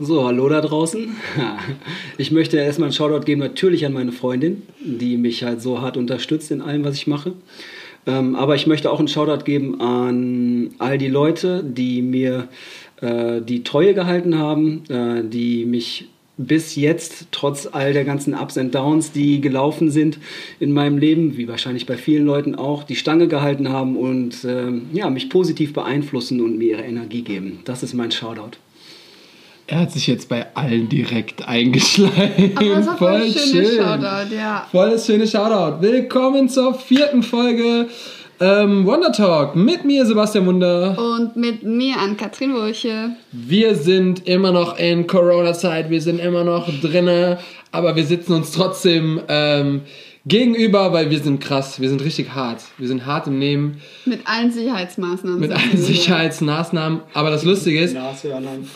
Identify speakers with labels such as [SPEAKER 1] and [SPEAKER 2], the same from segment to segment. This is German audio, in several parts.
[SPEAKER 1] So, hallo da draußen. Ich möchte erstmal einen Shoutout geben, natürlich an meine Freundin, die mich halt so hart unterstützt in allem, was ich mache. Ähm, aber ich möchte auch einen Shoutout geben an all die Leute, die mir äh, die Treue gehalten haben, äh, die mich bis jetzt, trotz all der ganzen Ups and Downs, die gelaufen sind in meinem Leben, wie wahrscheinlich bei vielen Leuten auch, die Stange gehalten haben und äh, ja, mich positiv beeinflussen und mir ihre Energie geben. Das ist mein Shoutout.
[SPEAKER 2] Er hat sich jetzt bei allen direkt eingeschleimt.
[SPEAKER 3] Aber das war voll, voll schön. Shoutout, ja.
[SPEAKER 2] Voll das schöne Shoutout. Willkommen zur vierten Folge ähm, Wonder Talk mit mir, Sebastian Wunder.
[SPEAKER 3] Und mit mir, an Katrin Wurche.
[SPEAKER 2] Wir sind immer noch in Corona-Zeit, wir sind immer noch drinne, aber wir sitzen uns trotzdem ähm, gegenüber, weil wir sind krass, wir sind richtig hart. Wir sind hart im Nehmen.
[SPEAKER 3] Mit allen Sicherheitsmaßnahmen.
[SPEAKER 2] Mit allen Sicherheitsmaßnahmen. Aber das Lustige ist,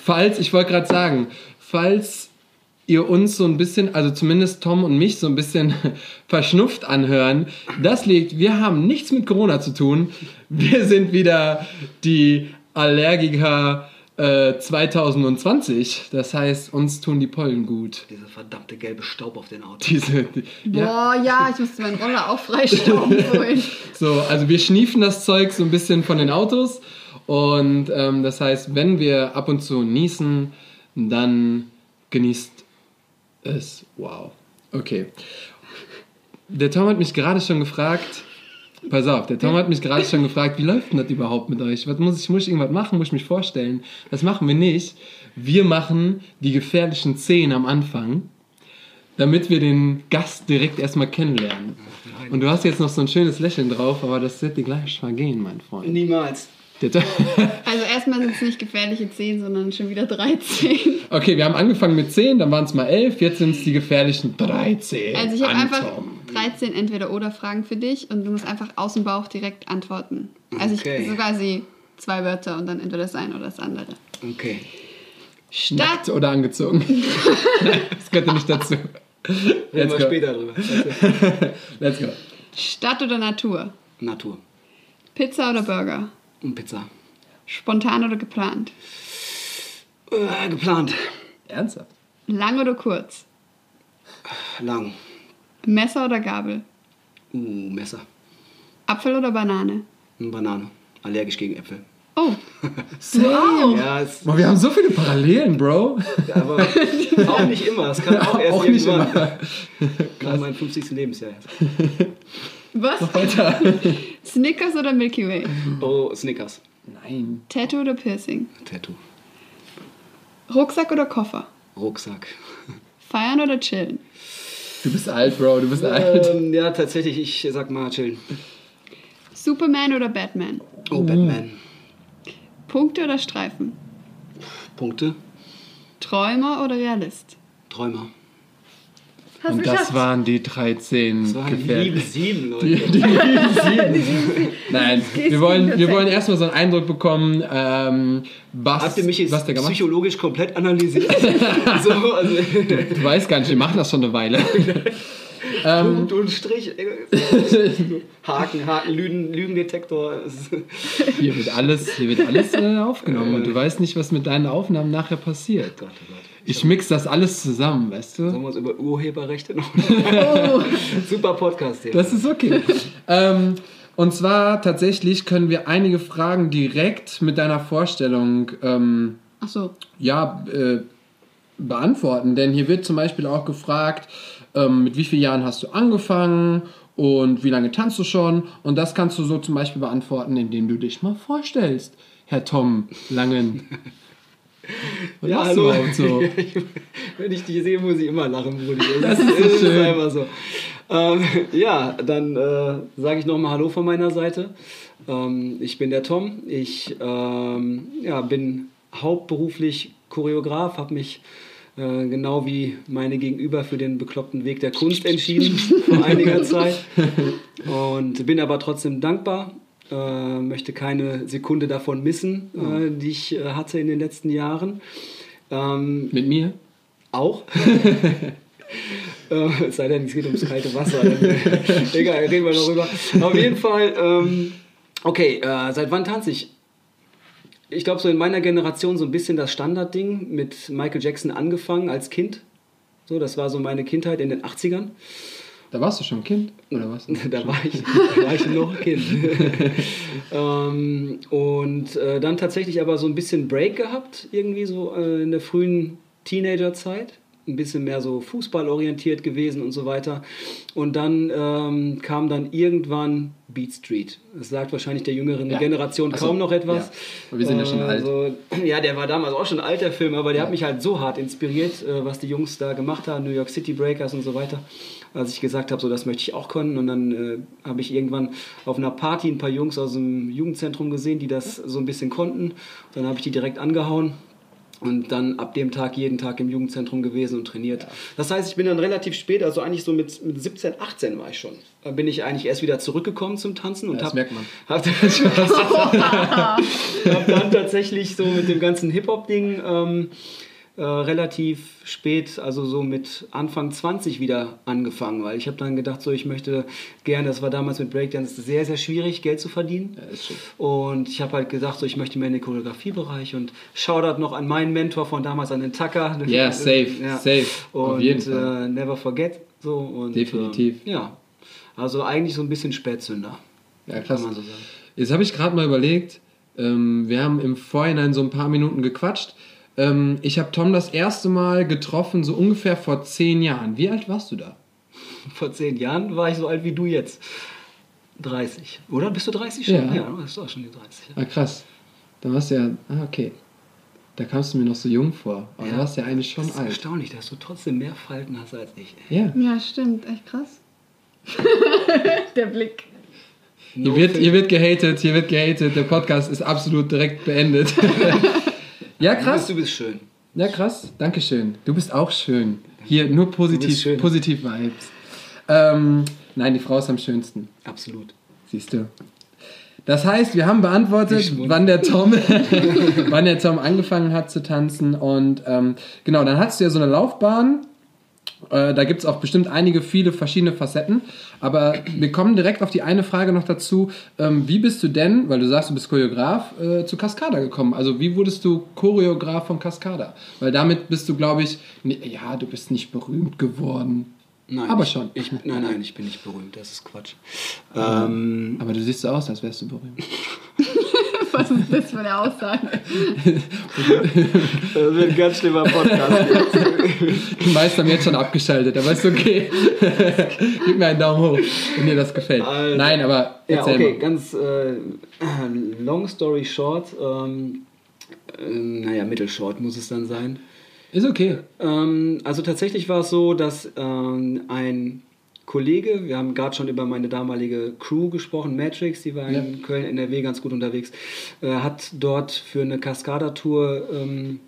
[SPEAKER 2] falls, ich wollte gerade sagen, falls ihr uns so ein bisschen, also zumindest Tom und mich so ein bisschen verschnupft anhören. Das liegt, wir haben nichts mit Corona zu tun. Wir sind wieder die Allergiker äh, 2020. Das heißt, uns tun die Pollen gut.
[SPEAKER 1] Dieser verdammte gelbe Staub auf den Autos.
[SPEAKER 2] Diese, die,
[SPEAKER 3] Boah, ja. ja, ich musste meinen Roller auch freistauben vorhin.
[SPEAKER 2] so, also wir schniefen das Zeug so ein bisschen von den Autos. Und ähm, das heißt, wenn wir ab und zu niesen, dann genießt ist wow. Okay. Der Tom hat mich gerade schon gefragt. Pass auf, der Tom hat mich gerade schon gefragt, wie läuft denn das überhaupt mit euch? Was muss ich, muss ich irgendwas machen? Muss ich mich vorstellen? Das machen wir nicht. Wir machen die gefährlichen Szenen am Anfang, damit wir den Gast direkt erstmal kennenlernen. Und du hast jetzt noch so ein schönes Lächeln drauf, aber das wird dir gleich vergehen, mein Freund.
[SPEAKER 1] Niemals.
[SPEAKER 3] also erstmal sind es nicht gefährliche 10, sondern schon wieder 13.
[SPEAKER 2] Okay, wir haben angefangen mit 10, dann waren es mal 11, jetzt sind es die gefährlichen 13.
[SPEAKER 3] Also ich habe einfach 13 entweder oder Fragen für dich und du musst einfach aus dem Bauch direkt antworten. Also okay. ich so quasi zwei Wörter und dann entweder das eine oder das andere.
[SPEAKER 1] Okay.
[SPEAKER 2] Stadt Nackt oder angezogen? das gehört ja nicht dazu.
[SPEAKER 1] Reden wir später drüber.
[SPEAKER 2] Let's go.
[SPEAKER 3] Stadt oder Natur?
[SPEAKER 1] Natur.
[SPEAKER 3] Pizza oder Burger?
[SPEAKER 1] Und Pizza.
[SPEAKER 3] Spontan oder geplant?
[SPEAKER 1] Äh, geplant.
[SPEAKER 2] Ernsthaft?
[SPEAKER 3] Lang oder kurz?
[SPEAKER 1] Lang.
[SPEAKER 3] Messer oder Gabel?
[SPEAKER 1] Uh, Messer.
[SPEAKER 3] Apfel oder Banane?
[SPEAKER 1] Banane. Allergisch gegen Äpfel.
[SPEAKER 3] Oh.
[SPEAKER 2] So. Ja, Boah, wir haben so viele Parallelen, Bro.
[SPEAKER 1] aber auch nicht immer. Es kann auch erst auch. Nicht immer. Gerade mein 50. Lebensjahr.
[SPEAKER 3] Was?
[SPEAKER 2] Noch weiter.
[SPEAKER 3] Snickers oder Milky Way?
[SPEAKER 1] Oh, Snickers.
[SPEAKER 2] Nein.
[SPEAKER 3] Tattoo oder Piercing?
[SPEAKER 1] Tattoo.
[SPEAKER 3] Rucksack oder Koffer?
[SPEAKER 1] Rucksack.
[SPEAKER 3] Feiern oder chillen?
[SPEAKER 2] Du bist alt, Bro, du bist ähm, alt.
[SPEAKER 1] Ja, tatsächlich, ich sag mal chillen.
[SPEAKER 3] Superman oder Batman?
[SPEAKER 1] Oh, Batman.
[SPEAKER 3] Punkte oder Streifen?
[SPEAKER 1] Punkte.
[SPEAKER 3] Träumer oder Realist?
[SPEAKER 1] Träumer.
[SPEAKER 2] Hast und das waren die 13
[SPEAKER 1] das waren die lieben sieben, Leute.
[SPEAKER 2] Die, die lieben sieben. Nein, wir wollen, wir wollen erstmal so einen Eindruck bekommen, ähm, was,
[SPEAKER 1] Habt ihr mich jetzt
[SPEAKER 2] was der gemacht
[SPEAKER 1] psychologisch komplett analysiert? so, also.
[SPEAKER 2] du, du weißt gar nicht, wir machen das schon eine Weile.
[SPEAKER 1] ähm, Punkt und Strich. Haken, Haken, Lügen, Lügendetektor.
[SPEAKER 2] hier wird alles, hier wird alles äh, aufgenommen und du weißt nicht, was mit deinen Aufnahmen nachher passiert.
[SPEAKER 1] Gott, oh Gott.
[SPEAKER 2] Ich mix das alles zusammen, weißt du?
[SPEAKER 1] Sollen wir uns über Urheberrechte noch? oh. Super Podcast hier.
[SPEAKER 2] Das ist okay. ähm, und zwar tatsächlich können wir einige Fragen direkt mit deiner Vorstellung ähm,
[SPEAKER 3] Ach so.
[SPEAKER 2] ja, äh, beantworten. Denn hier wird zum Beispiel auch gefragt, ähm, mit wie vielen Jahren hast du angefangen und wie lange tanzt du schon? Und das kannst du so zum Beispiel beantworten, indem du dich mal vorstellst, Herr Tom Langen.
[SPEAKER 1] Was ja, hallo. So? Wenn ich dich sehe, muss ich immer lachen, Brudi.
[SPEAKER 2] Das, das ist, so schön.
[SPEAKER 1] einfach so. Ähm, ja, dann äh, sage ich nochmal Hallo von meiner Seite. Ähm, ich bin der Tom. Ich ähm, ja, bin hauptberuflich Choreograf, habe mich äh, genau wie meine Gegenüber für den bekloppten Weg der Kunst entschieden vor einiger Zeit. Und bin aber trotzdem dankbar äh, möchte keine Sekunde davon missen, äh, die ich äh, hatte in den letzten Jahren.
[SPEAKER 2] Ähm, Mit mir?
[SPEAKER 1] Auch. äh, es sei denn, es geht ums kalte Wasser. Egal, reden wir darüber. Auf jeden Fall, ähm, okay, äh, seit wann tanze ich? ich glaube, so in meiner Generation so ein bisschen das Standardding mit Michael Jackson angefangen als Kind. So, das war so meine Kindheit in den 80ern.
[SPEAKER 2] Da warst du schon Kind?
[SPEAKER 1] Oder was? da, war ich, da war ich noch Kind. ähm, und äh, dann tatsächlich aber so ein bisschen Break gehabt, irgendwie so äh, in der frühen Teenagerzeit ein bisschen mehr so fußballorientiert gewesen und so weiter. Und dann ähm, kam dann irgendwann Beat Street. Das sagt wahrscheinlich der jüngeren ja. Generation so, kaum noch etwas.
[SPEAKER 2] Ja. Wir sind ja schon alt.
[SPEAKER 1] Also, ja, der war damals auch schon ein alter Film, aber der ja. hat mich halt so hart inspiriert, äh, was die Jungs da gemacht haben, New York City Breakers und so weiter. Als ich gesagt habe, so das möchte ich auch können. Und dann äh, habe ich irgendwann auf einer Party ein paar Jungs aus dem Jugendzentrum gesehen, die das so ein bisschen konnten. Dann habe ich die direkt angehauen und dann ab dem Tag jeden Tag im Jugendzentrum gewesen und trainiert. Ja. Das heißt, ich bin dann relativ spät, also eigentlich so mit, mit 17, 18 war ich schon. Da bin ich eigentlich erst wieder zurückgekommen zum Tanzen und ja,
[SPEAKER 2] das hab, merkt man.
[SPEAKER 1] Hab, hab dann tatsächlich so mit dem ganzen Hip-Hop-Ding ähm, äh, relativ spät, also so mit Anfang 20 wieder angefangen, weil ich habe dann gedacht, so ich möchte gerne, das war damals mit Breakdance sehr, sehr schwierig, Geld zu verdienen. Ja, und ich habe halt gesagt, so ich möchte mehr in den Choreografiebereich und Shoutout noch an meinen Mentor von damals, an den Tucker.
[SPEAKER 2] Yeah, safe, ja, safe.
[SPEAKER 1] Und Auf jeden Fall. Äh, never forget. So, und,
[SPEAKER 2] Definitiv.
[SPEAKER 1] Äh, ja, also eigentlich so ein bisschen Spätzünder.
[SPEAKER 2] Ja, krass. So Jetzt habe ich gerade mal überlegt, ähm, wir haben im Vorhinein so ein paar Minuten gequatscht. Ähm, ich habe Tom das erste Mal getroffen, so ungefähr vor zehn Jahren. Wie alt warst du da?
[SPEAKER 1] Vor zehn Jahren war ich so alt wie du jetzt. 30. Oder? Bist du 30 schon?
[SPEAKER 2] Ja,
[SPEAKER 1] ja du bist auch schon die 30.
[SPEAKER 2] Ja. Ah, krass. Dann warst du ja. Ah, okay. Da kamst du mir noch so jung vor. Aber ja, da warst du ja eigentlich schon alt. Das ist
[SPEAKER 1] alt. erstaunlich, dass du trotzdem mehr Falten hast als ich.
[SPEAKER 3] Ja. Ja, stimmt. Echt krass. Der Blick.
[SPEAKER 2] No hier, wird, hier wird gehatet, hier wird gehatet. Der Podcast ist absolut direkt beendet. Ja, krass.
[SPEAKER 1] Du bist, du bist schön.
[SPEAKER 2] Ja, krass. Dankeschön. Du bist auch schön. Hier nur positiv, positiv Vibes. Ähm, nein, die Frau ist am schönsten.
[SPEAKER 1] Absolut.
[SPEAKER 2] Siehst du. Das heißt, wir haben beantwortet, wann der Tom, wann der Tom angefangen hat zu tanzen. Und ähm, genau, dann hattest du ja so eine Laufbahn äh, da gibt es auch bestimmt einige, viele verschiedene Facetten. Aber wir kommen direkt auf die eine Frage noch dazu. Ähm, wie bist du denn, weil du sagst, du bist Choreograf, äh, zu Cascada gekommen? Also wie wurdest du Choreograf von Cascada? Weil damit bist du, glaube ich, ja, du bist nicht berühmt geworden.
[SPEAKER 1] Nein,
[SPEAKER 2] aber
[SPEAKER 1] ich,
[SPEAKER 2] schon.
[SPEAKER 1] Ich, nein, nein, ich bin nicht berühmt, das ist Quatsch.
[SPEAKER 2] Ähm, aber du siehst so aus, als wärst du berühmt.
[SPEAKER 3] Was ist das für eine Aussage?
[SPEAKER 1] das wird ein ganz schlimmer Podcast.
[SPEAKER 2] Die meisten haben jetzt schon abgeschaltet, aber ist okay. Gib mir einen Daumen hoch, wenn dir das gefällt. Also, Nein, aber
[SPEAKER 1] ja, okay, mal. ganz äh, long story short. Ähm, äh, naja, mittelshort muss es dann sein.
[SPEAKER 2] Ist okay.
[SPEAKER 1] Ähm, also tatsächlich war es so, dass ähm, ein Kollege, wir haben gerade schon über meine damalige Crew gesprochen, Matrix, die war ja. in Köln, NRW ganz gut unterwegs, äh, hat dort für eine Cascada-Tour ähm,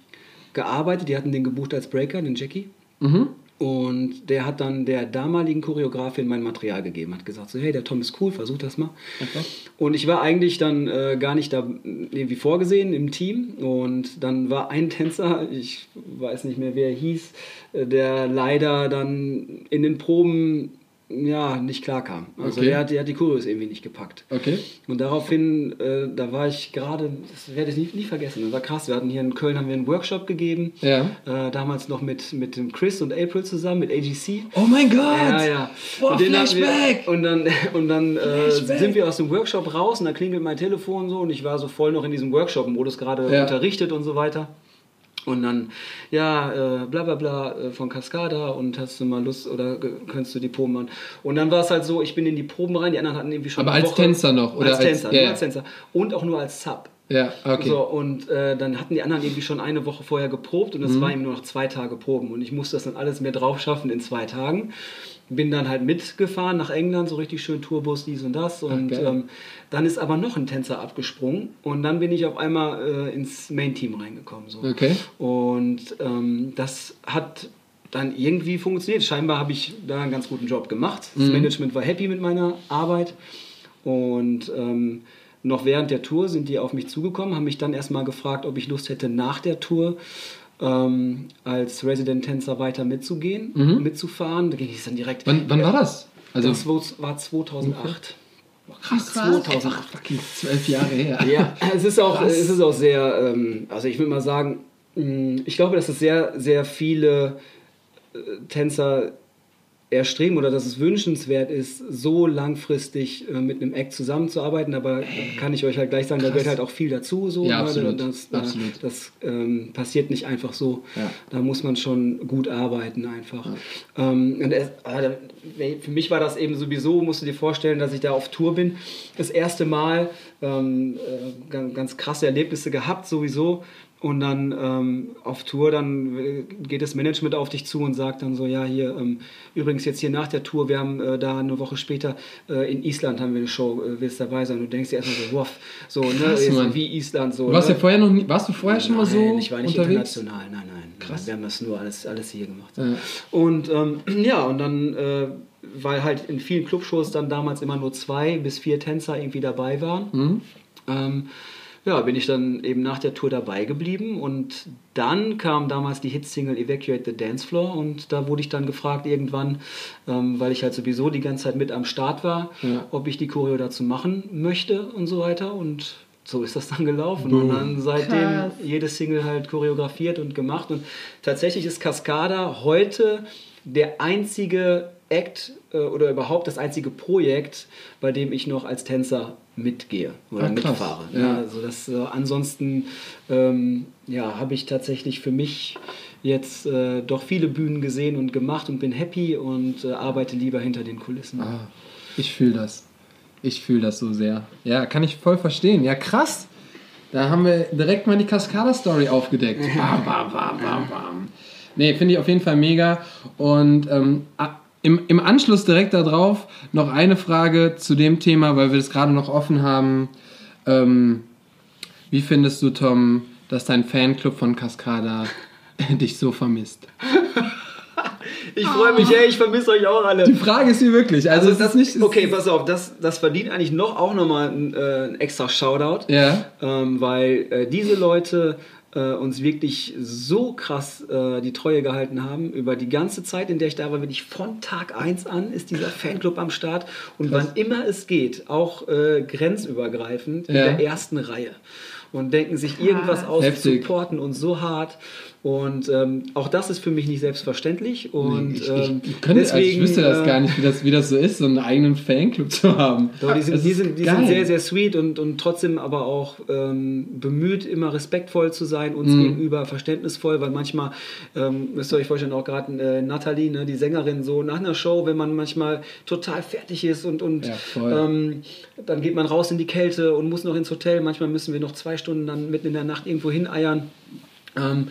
[SPEAKER 1] gearbeitet. Die hatten den gebucht als Breaker, den Jackie. Mhm. Und der hat dann der damaligen Choreografin mein Material gegeben, hat gesagt so, hey, der Tom ist cool, versuch das mal. Okay. Und ich war eigentlich dann äh, gar nicht da irgendwie vorgesehen im Team. Und dann war ein Tänzer, ich weiß nicht mehr, wer er hieß, äh, der leider dann in den Proben ja, nicht klar kam. Also okay. der, hat, der hat die Kurios irgendwie nicht gepackt.
[SPEAKER 2] Okay.
[SPEAKER 1] Und daraufhin, äh, da war ich gerade, das werde ich nie, nie vergessen, das war krass. Wir hatten hier in Köln haben wir einen Workshop gegeben.
[SPEAKER 2] Ja.
[SPEAKER 1] Äh, damals noch mit, mit dem Chris und April zusammen, mit AGC.
[SPEAKER 2] Oh mein Gott!
[SPEAKER 1] Ja, ja.
[SPEAKER 2] Boah, und Flashback!
[SPEAKER 1] Wir, und dann, und dann äh, sind wir aus dem Workshop raus und da klingelt mein Telefon so und ich war so voll noch in diesem Workshop-Modus gerade ja. unterrichtet und so weiter. Und dann, ja, äh, bla bla bla äh, von Cascada und hast du mal Lust oder könntest du die Proben machen? Und dann war es halt so, ich bin in die Proben rein, die anderen hatten irgendwie schon.
[SPEAKER 2] Aber als Woche, Tänzer noch, oder?
[SPEAKER 1] Als, als Tänzer, yeah. nur als Tänzer. Und auch nur als Sub.
[SPEAKER 2] Ja, okay.
[SPEAKER 1] So, und äh, dann hatten die anderen irgendwie schon eine Woche vorher geprobt und es mhm. war eben nur noch zwei Tage Proben. Und ich musste das dann alles mehr drauf schaffen in zwei Tagen bin dann halt mitgefahren nach England, so richtig schön Tourbus, dies und das. Und okay. ähm, dann ist aber noch ein Tänzer abgesprungen und dann bin ich auf einmal äh, ins Main-Team reingekommen. So.
[SPEAKER 2] Okay.
[SPEAKER 1] Und ähm, das hat dann irgendwie funktioniert. Scheinbar habe ich da einen ganz guten Job gemacht. Das mhm. Management war happy mit meiner Arbeit. Und ähm, noch während der Tour sind die auf mich zugekommen, haben mich dann erstmal gefragt, ob ich Lust hätte, nach der Tour ähm, als Resident-Tänzer weiter mitzugehen, mhm. mitzufahren. Da ging es dann direkt.
[SPEAKER 2] Wann, wann war das?
[SPEAKER 1] Also das war 2008.
[SPEAKER 2] Krass,
[SPEAKER 3] Krass.
[SPEAKER 2] 2008, fucking zwölf Jahre her.
[SPEAKER 1] Ja, es ist auch,
[SPEAKER 2] Krass.
[SPEAKER 1] es ist auch sehr, ähm, also ich würde mal sagen, mh, ich glaube, dass es sehr, sehr viele äh, Tänzer erstreben oder dass es wünschenswert ist, so langfristig äh, mit einem Act zusammenzuarbeiten. Aber kann ich euch halt gleich sagen, da
[SPEAKER 2] Krass.
[SPEAKER 1] gehört halt auch viel dazu. So,
[SPEAKER 2] Ja,
[SPEAKER 1] ne?
[SPEAKER 2] absolut.
[SPEAKER 1] Das, äh,
[SPEAKER 2] Absolut.
[SPEAKER 1] das ähm, passiert nicht einfach so.
[SPEAKER 2] Ja.
[SPEAKER 1] Da muss man schon gut arbeiten einfach. Ähm, und es, da- für mich war das eben sowieso, musst du dir vorstellen, dass ich da auf Tour bin. Das erste Mal ähm, äh, ganz, ganz krasse Erlebnisse gehabt sowieso. Und dann ähm, auf Tour, dann geht das Management auf dich zu und sagt dann so, ja, hier, ähm, übrigens jetzt hier nach der Tour, wir haben äh, da eine Woche später äh, in Island haben wir eine Show, äh, willst dabei sein? Und du denkst dir erstmal so, wow, so, ne,
[SPEAKER 2] Krass, Mann.
[SPEAKER 1] wie Island, so.
[SPEAKER 2] Warst
[SPEAKER 1] ne?
[SPEAKER 2] ja vorher noch nie, warst du vorher schon mal so
[SPEAKER 1] Nein, ich war nicht
[SPEAKER 2] unterwegs?
[SPEAKER 1] international, nein, nein.
[SPEAKER 2] Krass.
[SPEAKER 1] Wir haben das nur alles, alles hier gemacht.
[SPEAKER 2] Ja.
[SPEAKER 1] Und ähm, ja, und dann, äh, weil halt in vielen Clubshows dann damals immer nur zwei bis vier Tänzer irgendwie dabei waren,
[SPEAKER 2] Mhm.
[SPEAKER 1] Ja, bin ich dann eben nach der Tour dabei geblieben und dann kam damals die Hitsingle Evacuate the Dance Floor und da wurde ich dann gefragt irgendwann, ähm, weil ich halt sowieso die ganze Zeit mit am Start war,
[SPEAKER 2] Ja.
[SPEAKER 1] ob ich die Choreo dazu machen möchte und so weiter und so ist das dann gelaufen
[SPEAKER 2] Boom.
[SPEAKER 1] und dann seitdem
[SPEAKER 3] Krass.
[SPEAKER 1] jede Single halt choreografiert und gemacht und tatsächlich ist Cascada heute der einzige Act äh, oder überhaupt das einzige Projekt, bei dem ich noch als Tänzer mitgehe oder
[SPEAKER 2] Ah,
[SPEAKER 1] mitfahre.
[SPEAKER 2] Ja.
[SPEAKER 1] Ja, also das äh, ansonsten ähm, ja, habe ich tatsächlich für mich jetzt äh, doch viele Bühnen gesehen und gemacht und bin happy und äh, arbeite lieber hinter den Kulissen.
[SPEAKER 2] Ah, ich fühle das. Ich fühle das so sehr. Ja, kann ich voll verstehen. Ja, krass. Da haben wir direkt mal die Cascada-Story aufgedeckt. Bam, bam, bam, bam, bam. Nee, finde ich auf jeden Fall mega. Und ähm, im, im Anschluss direkt darauf noch eine Frage zu dem Thema, weil wir das gerade noch offen haben. Ähm, wie findest du, Tom, dass dein Fanclub von Cascada dich so vermisst?
[SPEAKER 1] Ich freue mich, ey, ich vermisse euch auch alle.
[SPEAKER 2] Die Frage ist hier wirklich. Also,
[SPEAKER 1] Also das,
[SPEAKER 2] ist nicht.
[SPEAKER 1] okay, pass auf, das, das verdient eigentlich noch auch nochmal ein, äh, ein extra Shoutout.
[SPEAKER 2] Ja.
[SPEAKER 1] ähm, weil äh, diese Leute äh, uns wirklich so krass äh, die Treue gehalten haben. Über die ganze Zeit, in der ich da war, wirklich von Tag 1 an ist dieser Fanclub am Start. Und
[SPEAKER 2] Krass.
[SPEAKER 1] wann immer es geht, auch äh, grenzübergreifend, in
[SPEAKER 2] Ja.
[SPEAKER 1] der ersten Reihe. Und denken sich irgendwas aus,
[SPEAKER 2] Heftig.
[SPEAKER 1] supporten uns so hart. Und ähm, auch das ist für mich nicht selbstverständlich. Und
[SPEAKER 2] ich,
[SPEAKER 1] ähm,
[SPEAKER 2] ich, könnte, also ich wüsste das
[SPEAKER 1] äh,
[SPEAKER 2] gar nicht, wie das, wie das so ist, so einen eigenen Fanclub zu haben.
[SPEAKER 1] doch, die sind,
[SPEAKER 2] Das
[SPEAKER 1] die sind, die sind sehr, sehr sweet und, und trotzdem aber auch ähm, bemüht, immer respektvoll zu sein, uns
[SPEAKER 2] Mhm.
[SPEAKER 1] gegenüber verständnisvoll, weil manchmal, ähm, müsst ihr euch vorstellen, auch gerade äh, Nathalie, ne, die Sängerin, so nach einer Show, wenn man manchmal total fertig ist und, und
[SPEAKER 2] Ja,
[SPEAKER 1] ähm, dann geht man raus in die Kälte und muss noch ins Hotel. Manchmal müssen wir noch zwei Stunden dann mitten in der Nacht irgendwo hineiern. Ähm,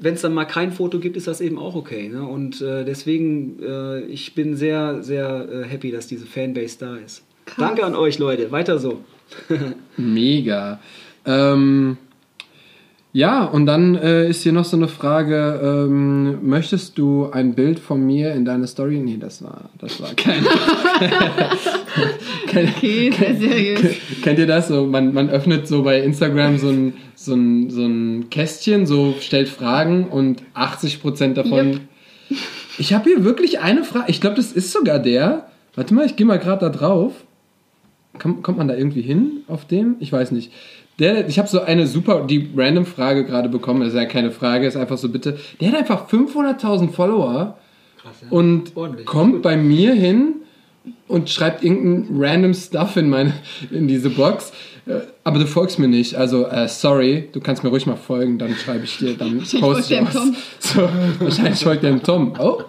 [SPEAKER 1] wenn es dann mal kein Foto gibt, ist das eben auch okay. Ne? Und äh, deswegen, äh, ich bin sehr, sehr äh, happy, dass diese Fanbase da ist.
[SPEAKER 3] Krass.
[SPEAKER 1] Danke an euch, Leute. Weiter so.
[SPEAKER 2] Mega. Ähm, ja, und dann äh, ist hier noch so eine Frage: ähm, Möchtest du ein Bild von mir in deine Story? Nee, das war, das war kein.
[SPEAKER 3] Okay, sehr seriös.
[SPEAKER 2] Kennt ihr das? So, man, man öffnet so bei Instagram so ein, so, ein, so ein Kästchen, so stellt Fragen und 80% davon.
[SPEAKER 3] Yep.
[SPEAKER 2] Ich habe hier wirklich eine Frage. Ich glaube, das ist sogar der. Warte mal, ich gehe mal gerade da drauf. Kommt man da irgendwie hin auf dem? Ich weiß nicht. Der, ich habe so eine super, die random Frage gerade bekommen. Das ist ja keine Frage, ist einfach so bitte. Der hat einfach 500.000 Follower
[SPEAKER 1] Krass, ja.
[SPEAKER 2] und
[SPEAKER 1] Ordentlich.
[SPEAKER 2] kommt bei mir hin und schreibt irgendein random Stuff in meine in diese Box. Äh, Aber du folgst mir nicht, also äh, sorry, du kannst mir ruhig mal folgen, dann schreibe ich dir, dann poste ich
[SPEAKER 3] der
[SPEAKER 2] was.
[SPEAKER 3] dem
[SPEAKER 2] So, wahrscheinlich folgt dem Tom. Oh,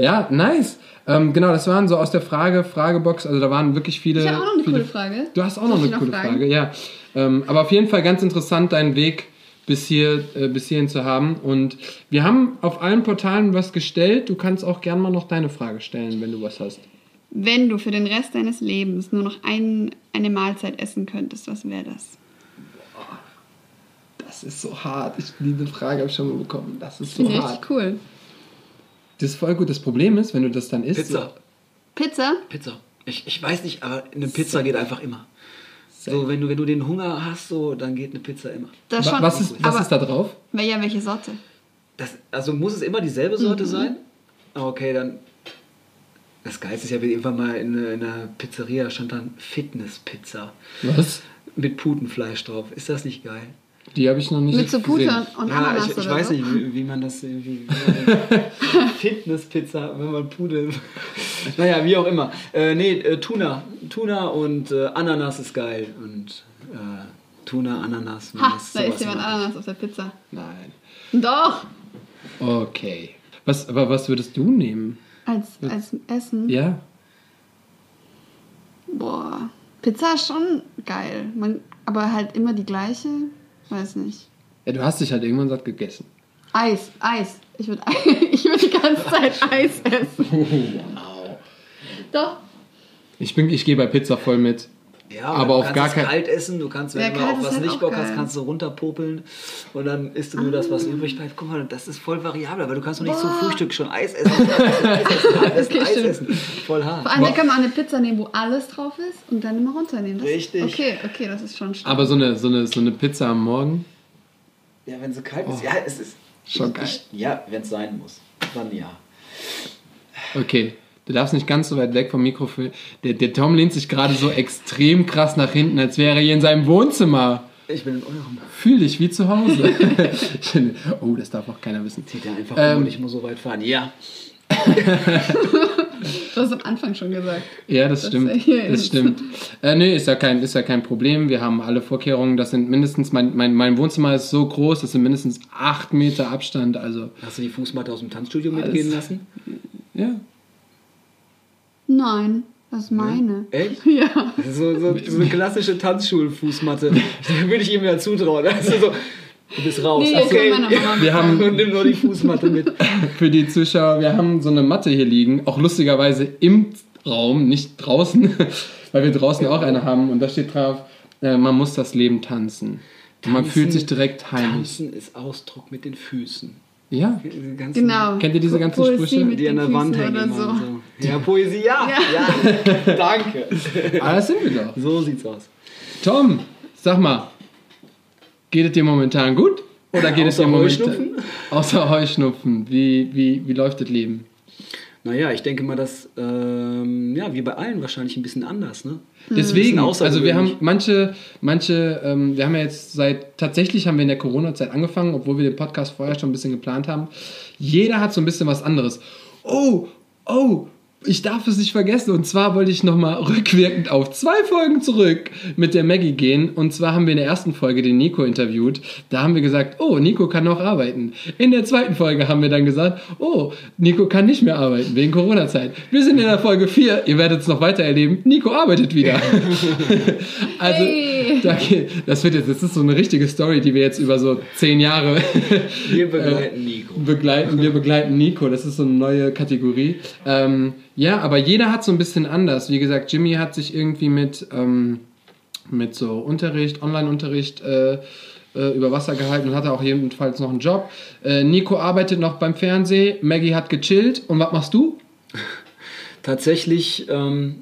[SPEAKER 2] ja, nice. Ähm, genau, das waren so aus der Frage, Fragebox, also da waren wirklich viele.
[SPEAKER 3] Ich habe auch noch eine
[SPEAKER 2] viele,
[SPEAKER 3] coole Frage.
[SPEAKER 2] Du hast auch
[SPEAKER 3] Soll
[SPEAKER 2] noch eine
[SPEAKER 3] noch
[SPEAKER 2] coole
[SPEAKER 3] fragen?
[SPEAKER 2] Frage, ja. Ähm, aber auf jeden Fall ganz interessant, deinen Weg bis, hier, äh, bis hierhin zu haben. Und wir haben auf allen Portalen was gestellt. Du kannst auch gern mal noch deine Frage stellen, wenn du was hast.
[SPEAKER 3] Wenn du für den Rest deines Lebens nur noch ein, eine Mahlzeit essen könntest, was wäre das?
[SPEAKER 2] Das ist so hart. Ich, diese Frage habe ich schon mal bekommen. Das ist so
[SPEAKER 3] Finde
[SPEAKER 2] hart.
[SPEAKER 3] richtig cool.
[SPEAKER 2] Das ist voll gut. Das Problem ist, wenn du das dann isst.
[SPEAKER 1] Pizza.
[SPEAKER 3] Pizza?
[SPEAKER 1] Pizza. Ich, ich weiß nicht, aber eine Pizza geht einfach immer. So, wenn du, wenn du den Hunger hast, so, dann geht eine Pizza immer.
[SPEAKER 3] Das schon.
[SPEAKER 2] was ist, was
[SPEAKER 3] aber,
[SPEAKER 2] ist da drauf?
[SPEAKER 3] Ja, welche Sorte?
[SPEAKER 1] Das, also muss es immer dieselbe Sorte sein? Ah, Okay, dann. Das Geilste ist ja, wir irgendwann mal in, in einer Pizzeria, stand dann Fitnesspizza.
[SPEAKER 2] Was?
[SPEAKER 1] Mit Putenfleisch drauf. Ist das nicht geil?
[SPEAKER 2] Die habe ich noch nicht
[SPEAKER 3] Mit so
[SPEAKER 2] gesehen.
[SPEAKER 3] Pute und
[SPEAKER 1] Ja,
[SPEAKER 3] Ananas
[SPEAKER 1] ich, ich
[SPEAKER 3] oder
[SPEAKER 1] weiß
[SPEAKER 3] so.
[SPEAKER 1] nicht, wie, wie man das irgendwie. Fitnesspizza, wenn man Pudel. Naja, wie auch immer. Äh, nee, äh, Tuna. Tuna und äh, Ananas ist geil. Und äh, Tuna, Ananas.
[SPEAKER 3] Ha, da ist jemand. Ananas auf der Pizza.
[SPEAKER 2] Nein.
[SPEAKER 3] Doch!
[SPEAKER 2] Okay. Was, aber was würdest du nehmen?
[SPEAKER 3] Als, als Essen.
[SPEAKER 2] Ja?
[SPEAKER 3] Boah. Pizza ist schon geil. Man, aber halt immer die gleiche? Weiß nicht.
[SPEAKER 2] ja? Du hast dich halt irgendwann satt gegessen.
[SPEAKER 3] Eis, Eis. Ich würde ich würd die ganze Zeit Eis essen. Doch.
[SPEAKER 2] Ich, bin, ich gehe bei Pizza voll mit.
[SPEAKER 1] Ja,
[SPEAKER 2] Aber
[SPEAKER 1] du
[SPEAKER 2] auf
[SPEAKER 1] kannst
[SPEAKER 2] gar
[SPEAKER 1] es
[SPEAKER 2] kein-
[SPEAKER 1] kalt essen, du kannst, wenn
[SPEAKER 3] Ja,
[SPEAKER 1] du mal auf
[SPEAKER 3] ist
[SPEAKER 1] was
[SPEAKER 3] halt
[SPEAKER 1] nicht
[SPEAKER 3] auch
[SPEAKER 1] Bock hast,
[SPEAKER 3] geil.
[SPEAKER 1] kannst du runterpopeln und dann isst du nur das, was übrig bleibt. Guck mal, das ist voll variabel, aber du kannst doch nicht zum
[SPEAKER 3] Boah.
[SPEAKER 1] Frühstück schon Eis essen, Eis essen, Eis essen, Eis essen. Voll
[SPEAKER 3] Vor
[SPEAKER 1] hart.
[SPEAKER 3] allem, da kann man eine Pizza nehmen, wo alles drauf ist und dann immer runternehmen. Das,
[SPEAKER 1] Richtig.
[SPEAKER 3] Okay, okay, das ist schon stark.
[SPEAKER 2] Aber so eine, so eine, so eine Pizza am Morgen?
[SPEAKER 1] Ja, wenn sie kalt ist, ja, es ist
[SPEAKER 2] Schon
[SPEAKER 1] ich,
[SPEAKER 2] geil.
[SPEAKER 1] Ich, ja, wenn es sein muss, dann ja.
[SPEAKER 2] Okay. Du darfst nicht ganz so weit weg vom Mikrofon. Der, der Tom lehnt sich gerade so extrem krass nach hinten, als wäre er hier in seinem Wohnzimmer.
[SPEAKER 1] Ich bin in eurem.
[SPEAKER 2] Fühl dich wie zu Hause. oh, das darf auch keiner wissen.
[SPEAKER 1] Zieht er einfach
[SPEAKER 2] Ähm,
[SPEAKER 1] und ich muss so weit fahren. Ja.
[SPEAKER 3] du hast am Anfang schon gesagt.
[SPEAKER 2] Ja, das stimmt. Das stimmt. Äh, nee, ist ja, kein, ist ja kein Problem. Wir haben alle Vorkehrungen. Das sind mindestens, mein, mein, mein Wohnzimmer ist so groß, das sind mindestens acht Meter Abstand. Also,
[SPEAKER 1] Hast du die Fußmatte aus dem Tanzstudio mitgehen lassen?
[SPEAKER 2] ja.
[SPEAKER 3] Nein, das ist meine.
[SPEAKER 1] Echt?
[SPEAKER 3] Ja.
[SPEAKER 1] So, so, so eine klassische Tanzschulfußmatte. Da würde ich ihm ja zutrauen. Also so, du bist raus.
[SPEAKER 3] Nee,
[SPEAKER 1] okay.
[SPEAKER 2] Wir haben
[SPEAKER 1] Und nimm nur die Fußmatte mit.
[SPEAKER 2] für die Zuschauer, wir haben so eine Matte hier liegen, auch lustigerweise im Raum, nicht draußen, weil wir draußen auch eine haben und da steht drauf, äh, man muss das Leben tanzen. Und man
[SPEAKER 1] Tanzen-
[SPEAKER 2] fühlt sich direkt heimisch.
[SPEAKER 1] Tanzen ist Ausdruck mit den Füßen.
[SPEAKER 2] Ja.
[SPEAKER 3] Genau.
[SPEAKER 2] Kennt ihr diese ganzen
[SPEAKER 3] Poesie
[SPEAKER 2] Sprüche?
[SPEAKER 3] mit
[SPEAKER 1] Die an der Wand hängen.
[SPEAKER 3] so.
[SPEAKER 1] so. Ja, Poesie, ja. Ja, danke.
[SPEAKER 2] Ah, das sind wir doch.
[SPEAKER 1] So sieht's aus.
[SPEAKER 2] Tom, sag mal, geht es dir momentan gut? Oder geht es
[SPEAKER 1] Außer
[SPEAKER 2] dir momentan...
[SPEAKER 1] Heuschnupfen?
[SPEAKER 2] Außer Heuschnupfen. Wie, wie, wie läuft das Leben?
[SPEAKER 1] Naja, ich denke mal, dass, ähm, ja, wie bei allen wahrscheinlich ein bisschen anders, ne?
[SPEAKER 2] Deswegen,
[SPEAKER 1] Bisschen
[SPEAKER 2] also wir haben manche, manche, ähm, wir haben ja jetzt seit, tatsächlich haben wir in der Corona-Zeit angefangen, obwohl wir den Podcast vorher schon ein bisschen geplant haben. Jeder hat so ein bisschen was anderes. Oh, oh, ich darf es nicht vergessen. Und zwar wollte ich nochmal rückwirkend auf zwei Folgen zurück mit der Maggie gehen. Und zwar haben wir in der ersten Folge den Nico interviewt. Da haben wir gesagt, oh, Nico kann noch arbeiten. In der zweiten Folge haben wir dann gesagt, oh, Nico kann nicht mehr arbeiten wegen Corona-Zeit. Wir sind in der Folge 4, ihr werdet es noch weiter erleben. Nico arbeitet wieder. also,
[SPEAKER 3] Hey.
[SPEAKER 2] das wird jetzt, das ist so eine richtige Story, die wir jetzt über so zehn Jahre
[SPEAKER 1] Wir begleiten Nico.
[SPEAKER 2] begleiten. Wir begleiten Nico, das ist so eine neue Kategorie. Ähm, ja, aber jeder hat so ein bisschen anders. Wie gesagt, Jimmy hat sich irgendwie mit, ähm, mit so Unterricht, Online-Unterricht äh, äh, über Wasser gehalten und hatte auch jedenfalls noch einen Job. Äh, Nico arbeitet noch beim Fernsehen, Maggie hat gechillt. Und was machst du?
[SPEAKER 1] Tatsächlich, ähm,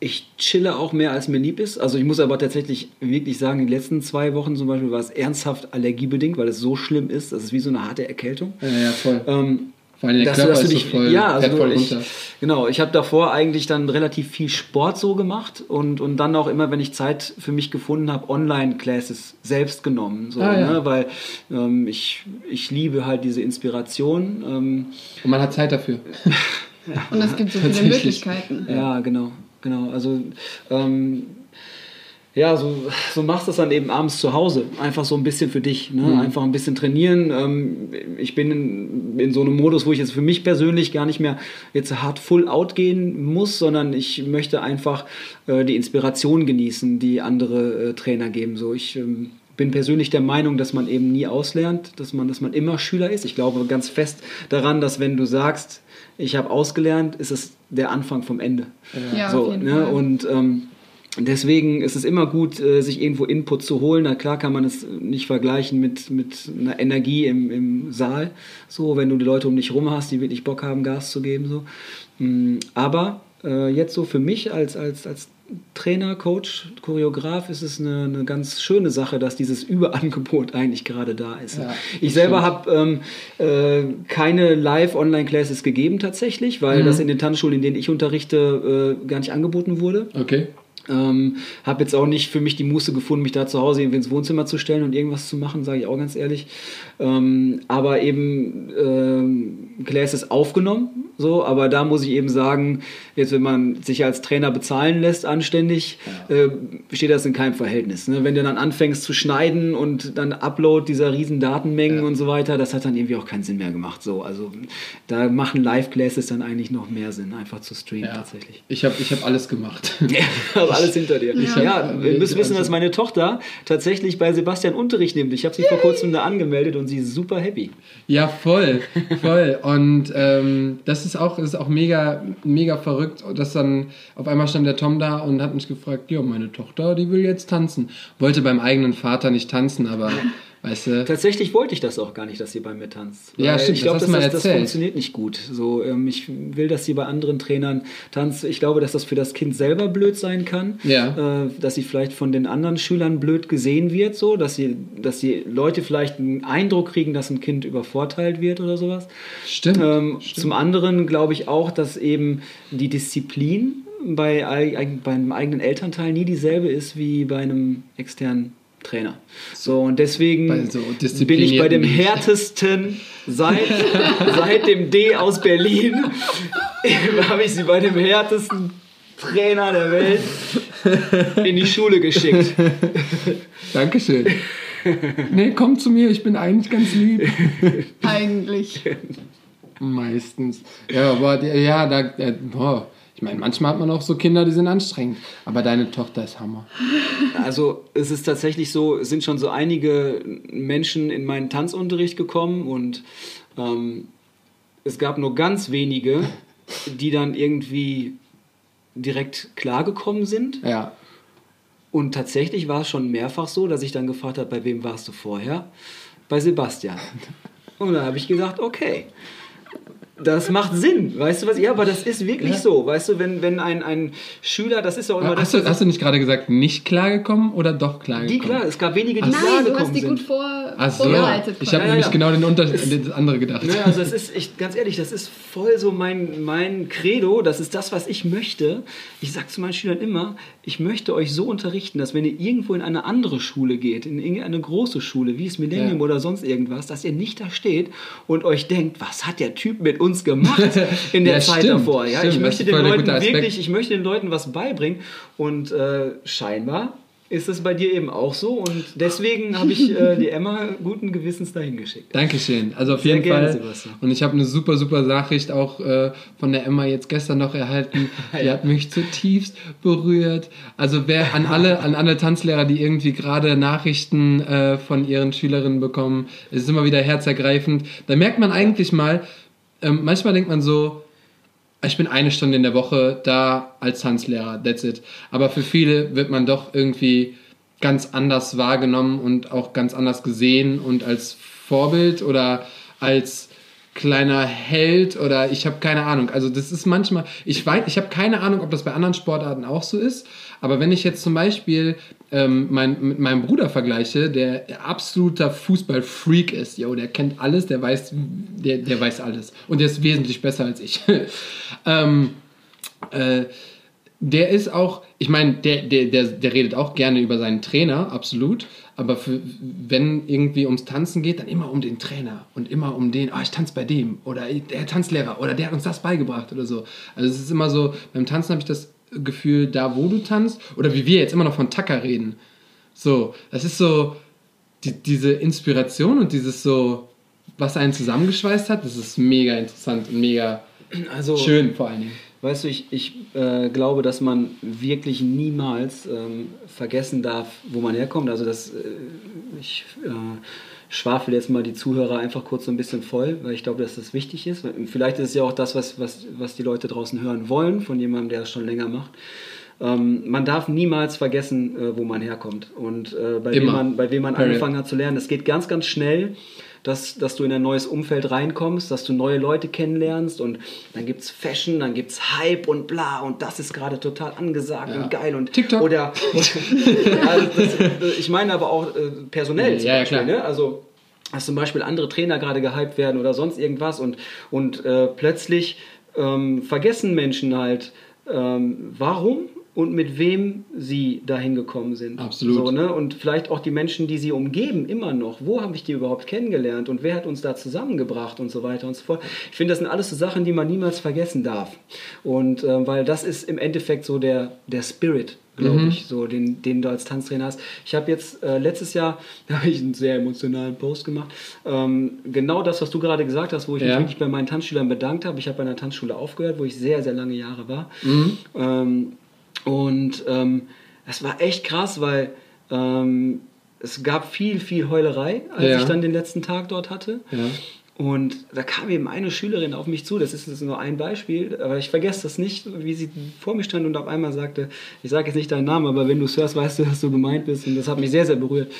[SPEAKER 1] ich chille auch mehr, als mir lieb ist. Also ich muss aber tatsächlich wirklich sagen, die letzten zwei Wochen zum Beispiel war es ernsthaft allergiebedingt, weil es so schlimm ist. Das ist wie so eine harte Erkältung.
[SPEAKER 2] Ja, ja, voll.
[SPEAKER 1] Ähm,
[SPEAKER 2] Vor allem der
[SPEAKER 1] dass
[SPEAKER 2] Körper
[SPEAKER 1] dass
[SPEAKER 2] ist so voll,
[SPEAKER 1] ja, also
[SPEAKER 2] voll
[SPEAKER 1] ich,
[SPEAKER 2] runter.
[SPEAKER 1] genau, ich habe davor eigentlich dann relativ viel Sport so gemacht und, und dann auch immer, wenn ich Zeit für mich gefunden habe, Online-Classes selbst genommen. So,
[SPEAKER 2] Ah, ja.
[SPEAKER 1] ne? Weil ähm, ich, ich liebe halt diese Inspiration. Ähm,
[SPEAKER 2] Und man hat Zeit dafür.
[SPEAKER 3] Und es gibt so viele. Möglichkeiten.
[SPEAKER 1] Ja, genau, genau. Also ähm, ja, so, so machst du das dann eben abends zu Hause. Einfach so ein bisschen für dich. Ne? Einfach ein bisschen trainieren. Ähm, ich bin in, in so einem Modus, wo ich jetzt für mich persönlich gar nicht mehr jetzt hart full out gehen muss, sondern ich möchte einfach äh, die Inspiration genießen, die andere äh, Trainer geben. So, ich ähm, bin persönlich der Meinung, dass man eben nie auslernt, dass man, dass man immer Schüler ist. Ich glaube ganz fest daran, dass wenn du sagst, ich habe ausgelernt, ist es der Anfang vom Ende.
[SPEAKER 3] Ja,
[SPEAKER 1] so,
[SPEAKER 3] auf jeden
[SPEAKER 1] ne?
[SPEAKER 3] Fall.
[SPEAKER 1] Und ähm, deswegen ist es immer gut, äh, sich irgendwo Input zu holen. Na klar kann man es nicht vergleichen mit, mit einer Energie im, im Saal, so, wenn du die Leute um dich rum hast, die wirklich Bock haben, Gas zu geben. So. Mm, Aber äh, jetzt so für mich als, als, als Trainer, Coach, Choreograf ist es eine, eine, ganz schöne Sache, dass dieses Überangebot eigentlich gerade da ist. Ja, ich selber habe ähm, äh, keine Live-Online-Classes gegeben tatsächlich, weil mhm. das in den Tanzschulen, in denen ich unterrichte, äh, gar nicht angeboten wurde.
[SPEAKER 2] Okay.
[SPEAKER 1] Ähm, habe jetzt auch nicht für mich die Muße gefunden, mich da zu Hause irgendwie ins Wohnzimmer zu stellen und irgendwas zu machen, sage ich auch ganz ehrlich. Ähm, aber eben ähm, Classes aufgenommen, so, aber da muss ich eben sagen, jetzt wenn man sich als Trainer bezahlen lässt anständig, ja. äh, steht das in keinem Verhältnis. Ne? Wenn du dann anfängst zu schneiden und dann Upload dieser riesen Datenmengen ja. und so weiter, das hat dann irgendwie auch keinen Sinn mehr gemacht. So, also da machen Live-Classes dann eigentlich noch mehr Sinn, einfach zu streamen ja. tatsächlich.
[SPEAKER 2] Ich habe ich hab alles gemacht.
[SPEAKER 1] alles hinter dir. Ja, ja wir müssen wissen, dass meine Tochter tatsächlich bei Sebastian Unterricht nimmt. Ich habe sie vor kurzem da angemeldet und sie ist super happy.
[SPEAKER 2] Ja, voll, voll. Und ähm, das ist auch, ist auch mega, mega verrückt, dass dann auf einmal stand der Tom da und hat mich gefragt, ja, meine Tochter, die will jetzt tanzen. Wollte beim eigenen Vater nicht tanzen, aber Weißt du?
[SPEAKER 1] Tatsächlich wollte ich das auch gar nicht, dass sie bei mir tanzt.
[SPEAKER 2] Ja, stimmt.
[SPEAKER 1] Ich glaube, das, das, das, funktioniert nicht gut. So, ähm, ich will, dass sie bei anderen Trainern tanzt. Ich glaube, dass das für das Kind selber blöd sein kann.
[SPEAKER 2] Ja.
[SPEAKER 1] Äh, dass sie vielleicht von den anderen Schülern blöd gesehen wird, so, dass sie, dass die Leute vielleicht einen Eindruck kriegen, dass ein Kind übervorteilt wird oder sowas.
[SPEAKER 2] Stimmt.
[SPEAKER 1] Ähm,
[SPEAKER 2] stimmt.
[SPEAKER 1] Zum anderen glaube ich auch, dass eben die Disziplin bei, bei einem eigenen Elternteil nie dieselbe ist wie bei einem externen Trainer. So, und deswegen so bin ich bei dem härtesten seit, seit dem D aus Berlin, habe ich sie bei dem härtesten Trainer der Welt in die Schule geschickt.
[SPEAKER 2] Dankeschön. Nee, komm zu mir, ich bin eigentlich ganz lieb.
[SPEAKER 3] Eigentlich.
[SPEAKER 2] Meistens. Ja, aber ja, da. Oh. Ich meine, manchmal hat man auch so Kinder, die sind anstrengend. Aber deine Tochter ist Hammer.
[SPEAKER 1] Also es ist tatsächlich so, es sind schon so einige Menschen in meinen Tanzunterricht gekommen und ähm, es gab nur ganz wenige, die dann irgendwie direkt klargekommen sind.
[SPEAKER 2] Ja.
[SPEAKER 1] Und tatsächlich war es schon mehrfach so, dass ich dann gefragt habe, bei wem warst du vorher? Bei Sebastian. Und dann habe ich gesagt, okay das macht Sinn, weißt du was? Ja, aber das ist wirklich ja. so, weißt du, wenn, wenn ein, ein Schüler, das ist ja auch immer
[SPEAKER 2] hast das. Du, hast du nicht gerade gesagt, nicht klargekommen oder doch klargekommen?
[SPEAKER 1] Die klar, es gab wenige, die
[SPEAKER 3] Ach,
[SPEAKER 1] klargekommen
[SPEAKER 3] sind. Nein, du hast die gut vor, Ach so. vorbereitet.
[SPEAKER 2] Ich habe ja, nämlich ja. genau den Unter das andere gedacht.
[SPEAKER 1] Naja, also es ist, ich, ganz ehrlich, das ist voll so mein, mein Credo, das ist das, was ich möchte. Ich sage zu meinen Schülern immer, ich möchte euch so unterrichten, dass wenn ihr irgendwo in eine andere Schule geht, in irgendeine große Schule, wie es Millennium oder sonst irgendwas, dass ihr nicht da steht und euch denkt, was hat der Typ mit uns gemacht? in der ja, Zeit stimmt, davor. Ja? Stimmt, ich möchte den Leuten wirklich, ich möchte den Leuten was beibringen und äh, scheinbar ist es bei dir eben auch so und deswegen habe ich äh, die Emma guten Gewissens dahin geschickt.
[SPEAKER 2] Dankeschön. Also auf Sehr jeden gerne, Fall. Sebastian. Und ich habe eine super, super Nachricht auch äh, von der Emma jetzt gestern noch erhalten. Die hat mich zutiefst berührt. Also wer an alle, an alle Tanzlehrer, die irgendwie gerade Nachrichten äh, von ihren Schülerinnen bekommen, es ist immer wieder herzergreifend. Da merkt man eigentlich mal, ähm, manchmal denkt man so, ich bin eine Stunde in der Woche da als Tanzlehrer, that's it. Aber für viele wird man doch irgendwie ganz anders wahrgenommen und auch ganz anders gesehen und als Vorbild oder als kleiner Held oder ich habe keine Ahnung. Also das ist manchmal, ich weiß, ich habe keine Ahnung, ob das bei anderen Sportarten auch so ist, aber wenn ich jetzt zum Beispiel ähm, mein, mit meinem Bruder vergleiche, der absoluter Fußballfreak ist, yo, der kennt alles, der weiß, der, der weiß alles und der ist wesentlich besser als ich. ähm, äh, der ist auch, ich meine, der, der, der, der redet auch gerne über seinen Trainer, absolut. Aber für, wenn irgendwie ums Tanzen geht, dann immer um den Trainer und immer um den, oh, ich tanze bei dem oder der Tanzlehrer oder der hat uns das beigebracht oder so. Also es ist immer so, beim Tanzen habe ich das Gefühl, da wo du tanzt, oder wie wir jetzt immer noch von Tacker reden. So, das ist so, die, diese Inspiration und dieses so, was einen zusammengeschweißt hat, das ist mega interessant und mega also, schön vor allen Dingen.
[SPEAKER 1] Weißt du, ich, ich äh, glaube, dass man wirklich niemals ähm, vergessen darf, wo man herkommt. Also, dass äh, ich. Äh, schwafel jetzt mal die Zuhörer einfach kurz so ein bisschen voll, weil ich glaube, dass das wichtig ist. Vielleicht ist es ja auch das, was, was, was die Leute draußen hören wollen, von jemandem, der das schon länger macht. Ähm, man darf niemals vergessen, äh, wo man herkommt und äh, bei, wem man, bei wem man angefangen hat zu lernen. Es geht ganz, ganz schnell, dass, dass du in ein neues Umfeld reinkommst, dass du neue Leute kennenlernst und dann gibt es Fashion, dann gibt es Hype und bla und das ist gerade total angesagt ja. und geil und
[SPEAKER 2] TikTok.
[SPEAKER 1] Oder, also das, ich meine aber auch äh, personell
[SPEAKER 2] ja, zum Beispiel,
[SPEAKER 1] ja, ne? Also dass zum Beispiel andere Trainer gerade gehypt werden oder sonst irgendwas und, und äh, plötzlich ähm, vergessen Menschen halt, ähm, warum und mit wem sie dahin gekommen sind.
[SPEAKER 2] Absolut.
[SPEAKER 1] So, ne? Und vielleicht auch die Menschen, die sie umgeben, immer noch. Wo habe ich die überhaupt kennengelernt und wer hat uns da zusammengebracht und so weiter und so fort. Ich finde, das sind alles so Sachen, die man niemals vergessen darf. Und äh, weil das ist im Endeffekt so der, der Spirit glaube mhm. ich, so, den, den du als Tanztrainer hast. Ich habe jetzt äh, letztes Jahr, da habe ich einen sehr emotionalen Post gemacht, ähm, genau das, was du gerade gesagt hast, wo ich ja. mich wirklich bei meinen Tanzschülern bedankt habe. Ich habe bei einer Tanzschule aufgehört, wo ich sehr, sehr lange Jahre war. Mhm. Ähm, und ähm, das war echt krass, weil ähm, es gab viel, viel Heulerei, als ja. ich dann den letzten Tag dort hatte. Ja. Und da kam eben eine Schülerin auf mich zu, das ist jetzt nur ein Beispiel, aber ich vergesse das nicht, wie sie vor mir stand und auf einmal sagte, ich sage jetzt nicht deinen Namen, aber wenn du es hörst, weißt du, dass du gemeint bist und das hat mich sehr, sehr berührt,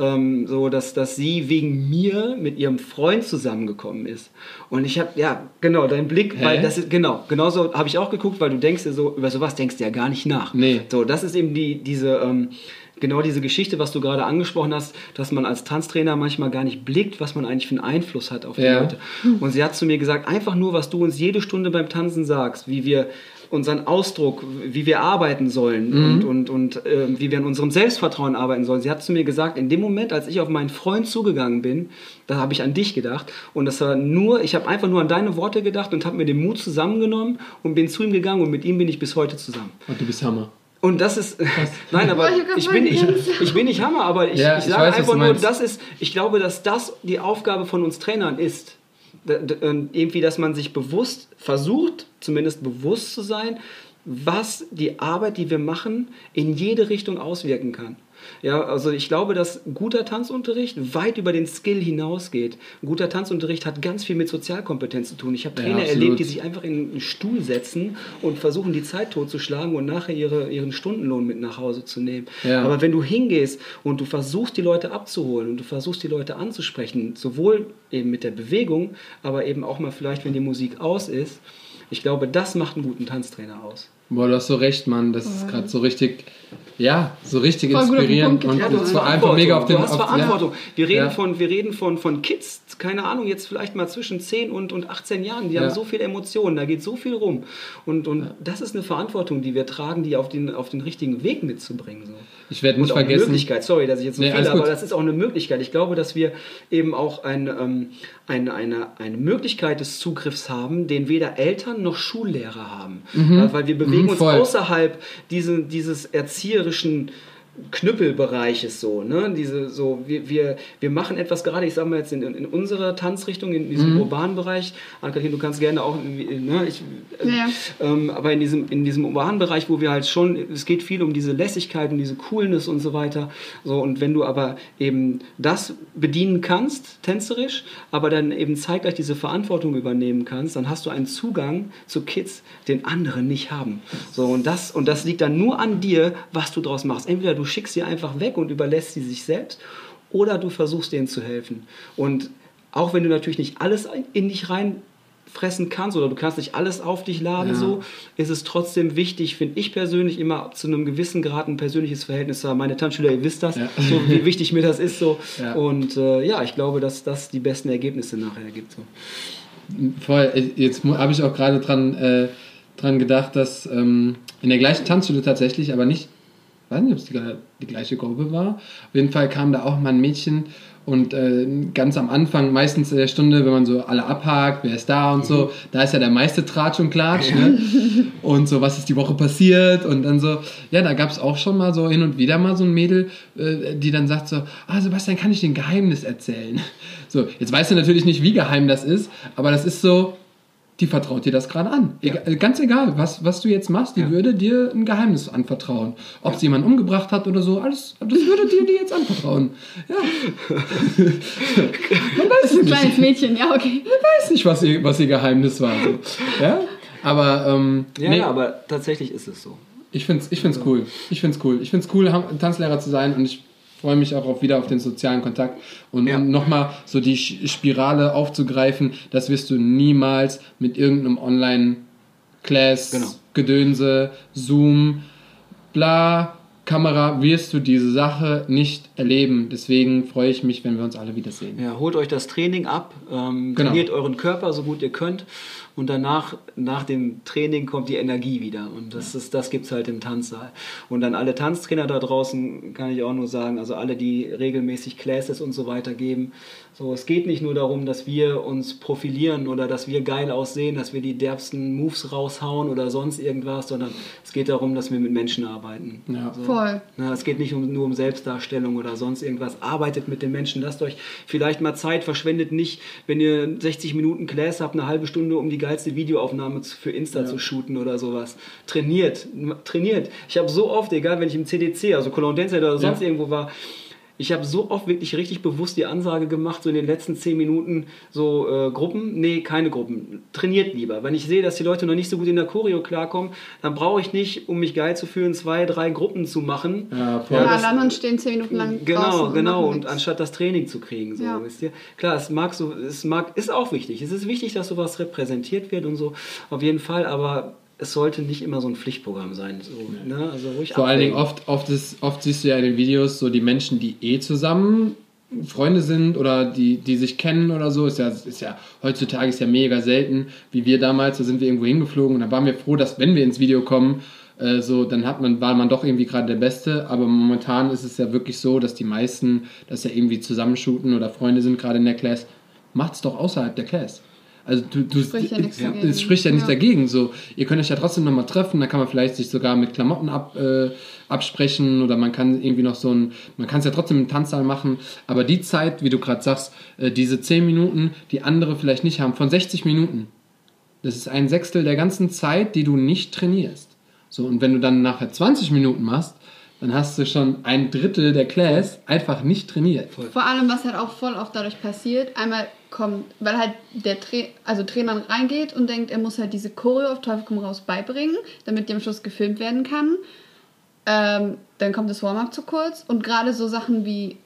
[SPEAKER 1] ähm, so dass, dass sie wegen mir mit ihrem Freund zusammengekommen ist. Und ich habe, ja, genau, dein Blick, Hä? weil das ist, genau, genauso habe ich auch geguckt, weil du denkst dir so, über sowas denkst du ja gar nicht nach.
[SPEAKER 2] Nee.
[SPEAKER 1] So, das ist eben die, diese, ähm, genau diese Geschichte, was du gerade angesprochen hast, dass man als Tanztrainer manchmal gar nicht blickt, was man eigentlich für einen Einfluss hat auf die ja. Leute. Und sie hat zu mir gesagt, einfach nur, was du uns jede Stunde beim Tanzen sagst, wie wir unseren Ausdruck, wie wir arbeiten sollen mhm. und, und, und äh, wie wir an unserem Selbstvertrauen arbeiten sollen. Sie hat zu mir gesagt, in dem Moment, als ich auf meinen Freund zugegangen bin, da habe ich an dich gedacht und das war nur, ich habe einfach nur an deine Worte gedacht und habe mir den Mut zusammengenommen und bin zu ihm gegangen und mit ihm bin ich bis heute zusammen.
[SPEAKER 2] Und du bist Hammer.
[SPEAKER 1] Und das ist, nein, aber ich bin, ich, ich bin nicht Hammer, aber ich, ja, ich sage weiß, einfach nur, das ist, ich glaube, dass das die Aufgabe von uns Trainern ist. Irgendwie, dass man sich bewusst versucht, zumindest bewusst zu sein, was die Arbeit, die wir machen, in jede Richtung auswirken kann. Ja, also ich glaube, dass guter Tanzunterricht weit über den Skill hinausgeht. Ein guter Tanzunterricht hat ganz viel mit Sozialkompetenz zu tun. Ich habe Trainer ja, erlebt, die sich einfach in einen Stuhl setzen und versuchen, die Zeit totzuschlagen und nachher ihre, ihren Stundenlohn mit nach Hause zu nehmen. Ja. Aber wenn du hingehst und du versuchst, die Leute abzuholen und du versuchst, die Leute anzusprechen, sowohl eben mit der Bewegung, aber eben auch mal vielleicht, wenn die Musik aus ist, ich glaube, das macht einen guten Tanztrainer aus.
[SPEAKER 2] Boah, du hast so recht, Mann. Das ist gerade so richtig, ja, so richtig Voll inspirierend und ja,
[SPEAKER 1] vor allem mega auf den. Du hast Verantwortung. Ja. Wir reden, ja. von, wir reden von, von Kids, keine Ahnung, jetzt vielleicht mal zwischen 10 und, und 18 Jahren. Die haben so viele Emotionen, da geht so viel rum. Und, und das ist eine Verantwortung, die wir tragen, die auf den, auf den richtigen Weg mitzubringen. So.
[SPEAKER 2] Ich werde nicht
[SPEAKER 1] und
[SPEAKER 2] vergessen.
[SPEAKER 1] Eine Möglichkeit, sorry, dass ich jetzt so nee, viel, aber das ist auch eine Möglichkeit. Ich glaube, dass wir eben auch ein, ähm, eine, eine, eine Möglichkeit des Zugriffs haben, den weder Eltern noch Schullehrer haben. Mhm. Weil wir bewegen mhm, uns außerhalb diese, dieses erzieherischen Knüppelbereiches so, ne? Diese so, wir, wir, wir machen etwas gerade, ich sag mal jetzt in, in unserer Tanzrichtung, in diesem mhm. urbanen Bereich. Ann-Kathrin, du kannst gerne auch, ne? Ich, äh, ja. ähm, aber in diesem, in diesem urbanen Bereich, wo wir halt schon, es geht viel um diese Lässigkeit und diese Coolness und so weiter. So, und wenn du aber eben das bedienen kannst, tänzerisch, aber dann eben zeitgleich diese Verantwortung übernehmen kannst, dann hast du einen Zugang zu Kids, den andere nicht haben. So, und das, und das liegt dann nur an dir, was du draus machst. Entweder du du schickst sie einfach weg und überlässt sie sich selbst oder du versuchst denen zu helfen. Und auch wenn du natürlich nicht alles in dich reinfressen kannst oder du kannst nicht alles auf dich laden, ja. so ist es trotzdem wichtig, finde ich persönlich, immer zu einem gewissen Grad ein persönliches Verhältnis zu haben. Meine Tanzschüler, ihr wisst das, ja. so wie wichtig mir das ist. So. Ja. Und äh, ja, ich glaube, dass das die besten Ergebnisse nachher gibt. So.
[SPEAKER 2] Voll, jetzt habe ich auch gerade dran, äh, dran gedacht, dass ähm, in der gleichen Tanzschule tatsächlich, aber nicht weiß nicht, ob es die, die, gleiche Gruppe war. Auf jeden Fall kam da auch mal ein Mädchen und äh, ganz am Anfang, meistens in der Stunde, wenn man so alle abhakt, wer ist da und so, da ist ja der meiste Tratsch und Klatsch. Ne? Und so, was ist die Woche passiert? Und dann so, ja, da gab es auch schon mal so hin und wieder mal so ein Mädel, äh, die dann sagt so, ah Sebastian, kann ich dir ein Geheimnis erzählen? So, jetzt weißt du natürlich nicht, wie geheim das ist, aber das ist so, die vertraut dir das gerade an. Ja. Egal, ganz egal, was, was du jetzt machst, die ja. würde dir ein Geheimnis anvertrauen. Ob ja. sie jemanden umgebracht hat oder so, alles, das würde dir die jetzt anvertrauen. Ja.
[SPEAKER 3] Man weiß das ist ein nicht. kleines Mädchen, ja, okay.
[SPEAKER 2] Man weiß nicht, was ihr, was ihr Geheimnis war. So. Ja? Aber, ähm,
[SPEAKER 1] ja, nee. aber tatsächlich ist es so.
[SPEAKER 2] Ich finde es ich find's cool. Ich finde es cool. Ich finde es cool, Tanzlehrer zu sein und ich freue mich auch auf, wieder auf den sozialen Kontakt und ja. um nochmal so die Spirale aufzugreifen, das wirst du niemals mit irgendeinem Online-Class, genau. Gedönse, Zoom, bla, Kamera wirst du diese Sache nicht erleben. Deswegen freue ich mich, wenn wir uns alle wiedersehen.
[SPEAKER 1] Ja, holt euch das Training ab, ähm, genau. trainiert euren Körper so gut ihr könnt und danach, nach dem Training kommt die Energie wieder und das, ist, das gibt es halt im Tanzsaal. Und an alle Tanztrainer da draußen kann ich auch nur sagen, also alle, die regelmäßig Classes und so weiter geben, so, es geht nicht nur darum, dass wir uns profilieren oder dass wir geil aussehen, dass wir die derbsten Moves raushauen oder sonst irgendwas, sondern es geht darum, dass wir mit Menschen arbeiten. Ja. So, Voll. Na, es geht nicht um, nur um Selbstdarstellung oder sonst irgendwas. Arbeitet mit den Menschen, lasst euch vielleicht mal Zeit, verschwendet nicht, wenn ihr 60 Minuten Class habt, eine halbe Stunde, um die geilste Videoaufnahme für Insta ja. zu shooten oder sowas. Trainiert, trainiert. Ich habe so oft, egal wenn ich im CDC, also Cologne Dance oder sonst ja. irgendwo war, ich habe so oft wirklich richtig bewusst die Ansage gemacht, so in den letzten zehn Minuten, so äh, Gruppen, nee, keine Gruppen, trainiert lieber. Wenn ich sehe, dass die Leute noch nicht so gut in der Choreo klarkommen, dann brauche ich nicht, um mich geil zu fühlen, zwei, drei Gruppen zu machen. Ja,
[SPEAKER 3] voll. Ja, alle anderen stehen zehn Minuten lang
[SPEAKER 1] Genau, genau, und, und anstatt das Training zu kriegen, so, ja. wisst ihr. Klar, es mag so, es mag, ist auch wichtig. Es ist wichtig, dass sowas repräsentiert wird und so, auf jeden Fall, aber es sollte nicht immer so ein Pflichtprogramm sein. So, ne? also
[SPEAKER 2] ruhig Vor allen Dingen oft, oft, ist, oft siehst du ja in den Videos so die Menschen, die eh zusammen Freunde sind oder die, die sich kennen oder so, ist ja, ist ja heutzutage ist ja mega selten, wie wir damals, da sind wir irgendwo hingeflogen und da waren wir froh, dass wenn wir ins Video kommen, äh, so, dann hat man, war man doch irgendwie gerade der Beste, aber momentan ist es ja wirklich so, dass die meisten das ja irgendwie zusammenshooten oder Freunde sind gerade in der Class. Macht's doch außerhalb der Class. Also du, du spricht ja nichts dagegen. Es spricht ja nichts ja. dagegen. So, ihr könnt euch ja trotzdem nochmal treffen, da kann man vielleicht sich sogar mit Klamotten ab, äh, absprechen oder man kann irgendwie noch so ein, man kann es ja trotzdem im Tanzsaal machen, aber die Zeit, wie du gerade sagst, äh, diese 10 Minuten, die andere vielleicht nicht haben, von 60 Minuten, das ist ein Sechstel der ganzen Zeit, die du nicht trainierst. So, und wenn du dann nachher 20 Minuten machst, dann hast du schon ein Drittel der Class einfach nicht trainiert.
[SPEAKER 3] Vor allem, was halt auch voll oft dadurch passiert, einmal kommt, weil halt der Tra also Trainer reingeht und denkt, er muss halt diese Choreo auf Teufel komm raus beibringen, damit die am Schluss gefilmt werden kann. Ähm, dann kommt das Warm-up zu kurz und gerade so Sachen wie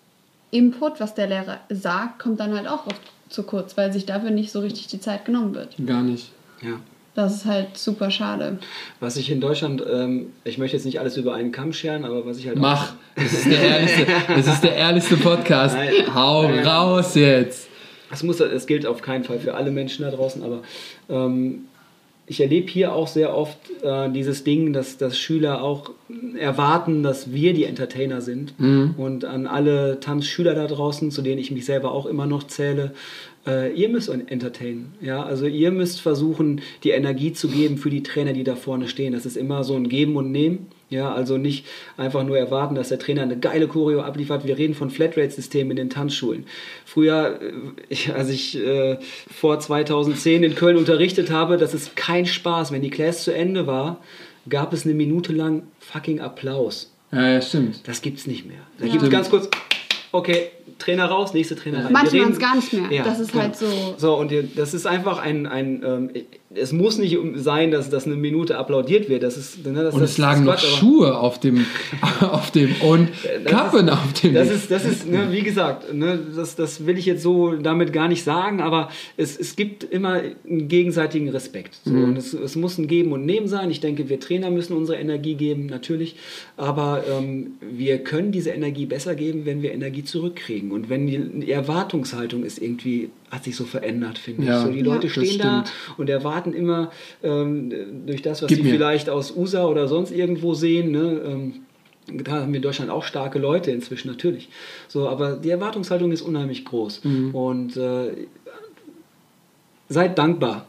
[SPEAKER 3] Input, was der Lehrer sagt, kommt dann halt auch oft zu kurz, weil sich dafür nicht so richtig die Zeit genommen wird.
[SPEAKER 2] Gar nicht.
[SPEAKER 1] Ja.
[SPEAKER 3] Das ist halt super schade.
[SPEAKER 1] Was ich in Deutschland, ähm, ich möchte jetzt nicht alles über einen Kamm scheren, aber was ich halt.
[SPEAKER 2] Mach! Das ist der ehrlichste, das ist der ehrlichste Podcast. Nein. Hau Nein. raus jetzt!
[SPEAKER 1] Es, muss, es gilt auf keinen Fall für alle Menschen da draußen, aber ähm, ich erlebe hier auch sehr oft äh, dieses Ding, dass, dass Schüler auch erwarten, dass wir die Entertainer sind. Mhm. Und an alle Tanzschüler da draußen, zu denen ich mich selber auch immer noch zähle, äh, ihr müsst entertainen. Ja? Also ihr müsst versuchen, die Energie zu geben für die Trainer, die da vorne stehen. Das ist immer so ein Geben und Nehmen. Ja, also nicht einfach nur erwarten, dass der Trainer eine geile Choreo abliefert. Wir reden von Flatrate-Systemen in den Tanzschulen. Früher, äh, als ich äh, vor 2010 in Köln unterrichtet habe, das ist kein Spaß. Wenn die Class zu Ende war, gab es eine Minute lang fucking Applaus.
[SPEAKER 2] Ja, ja stimmt.
[SPEAKER 1] Das gibt's nicht mehr. Da ja. gibt es ganz kurz, okay, Trainer raus, nächste Trainer rein.
[SPEAKER 3] Manche machen es gar nicht mehr. Ja, das ist halt genau. so.
[SPEAKER 1] So, und das ist einfach ein, ein ähm, es muss nicht sein, dass, dass eine Minute applaudiert wird. Das ist,
[SPEAKER 2] ne, das, und es lagen noch Schuhe auf dem, auf dem und Kappen auf dem.
[SPEAKER 1] Das ist, das ist ne, wie gesagt, ne, das, das will ich jetzt so damit gar nicht sagen, aber es, es gibt immer einen gegenseitigen Respekt. So, mhm. Und es, es muss ein Geben und Nehmen sein. Ich denke, wir Trainer müssen unsere Energie geben, natürlich. Aber ähm, wir können diese Energie besser geben, wenn wir Energie zurückkriegen. Und wenn die Erwartungshaltung ist irgendwie hat sich so verändert, finde ja, ich. So, die Leute ja, stehen da und erwarten immer ähm, durch das, was Gib sie mir. vielleicht aus USA oder sonst irgendwo sehen. Ne, ähm, da haben wir in Deutschland auch starke Leute inzwischen, natürlich. So, aber die Erwartungshaltung ist unheimlich groß. Mhm. Und äh, seid dankbar.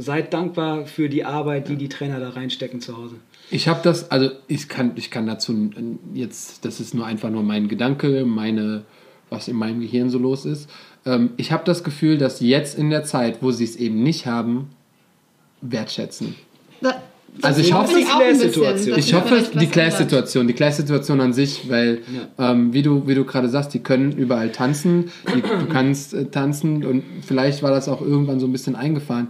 [SPEAKER 1] Seid dankbar für die Arbeit, die die Trainer da reinstecken zu Hause.
[SPEAKER 2] Ich habe das, also ich kann, ich kann dazu jetzt, das ist nur einfach nur mein Gedanke, meine, was in meinem Gehirn so los ist. Ähm, ich habe das Gefühl, dass jetzt in der Zeit, wo sie es eben nicht haben, wertschätzen. Da, also ich hoffe, die Class-Situation. Ich hoffe, die Class-Situation, die Class-Situation an sich, weil, ja. ähm, wie du, wie du gerade sagst, die können überall tanzen, die, du kannst äh, tanzen und vielleicht war das auch irgendwann so ein bisschen eingefahren.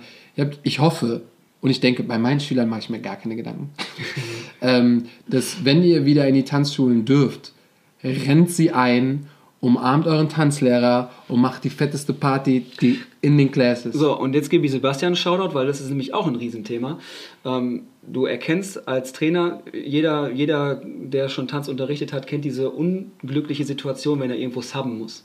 [SPEAKER 2] Ich hoffe, und ich denke, bei meinen Schülern mache ich mir gar keine Gedanken, ähm, dass wenn ihr wieder in die Tanzschulen dürft, rennt sie ein, umarmt euren Tanzlehrer und macht die fetteste Party die in den Classes.
[SPEAKER 1] So, und jetzt gebe ich Sebastian einen Shoutout, weil das ist nämlich auch ein Riesenthema. Ähm, du erkennst als Trainer, jeder, jeder, der schon Tanz unterrichtet hat, kennt diese unglückliche Situation, wenn er irgendwo subben muss.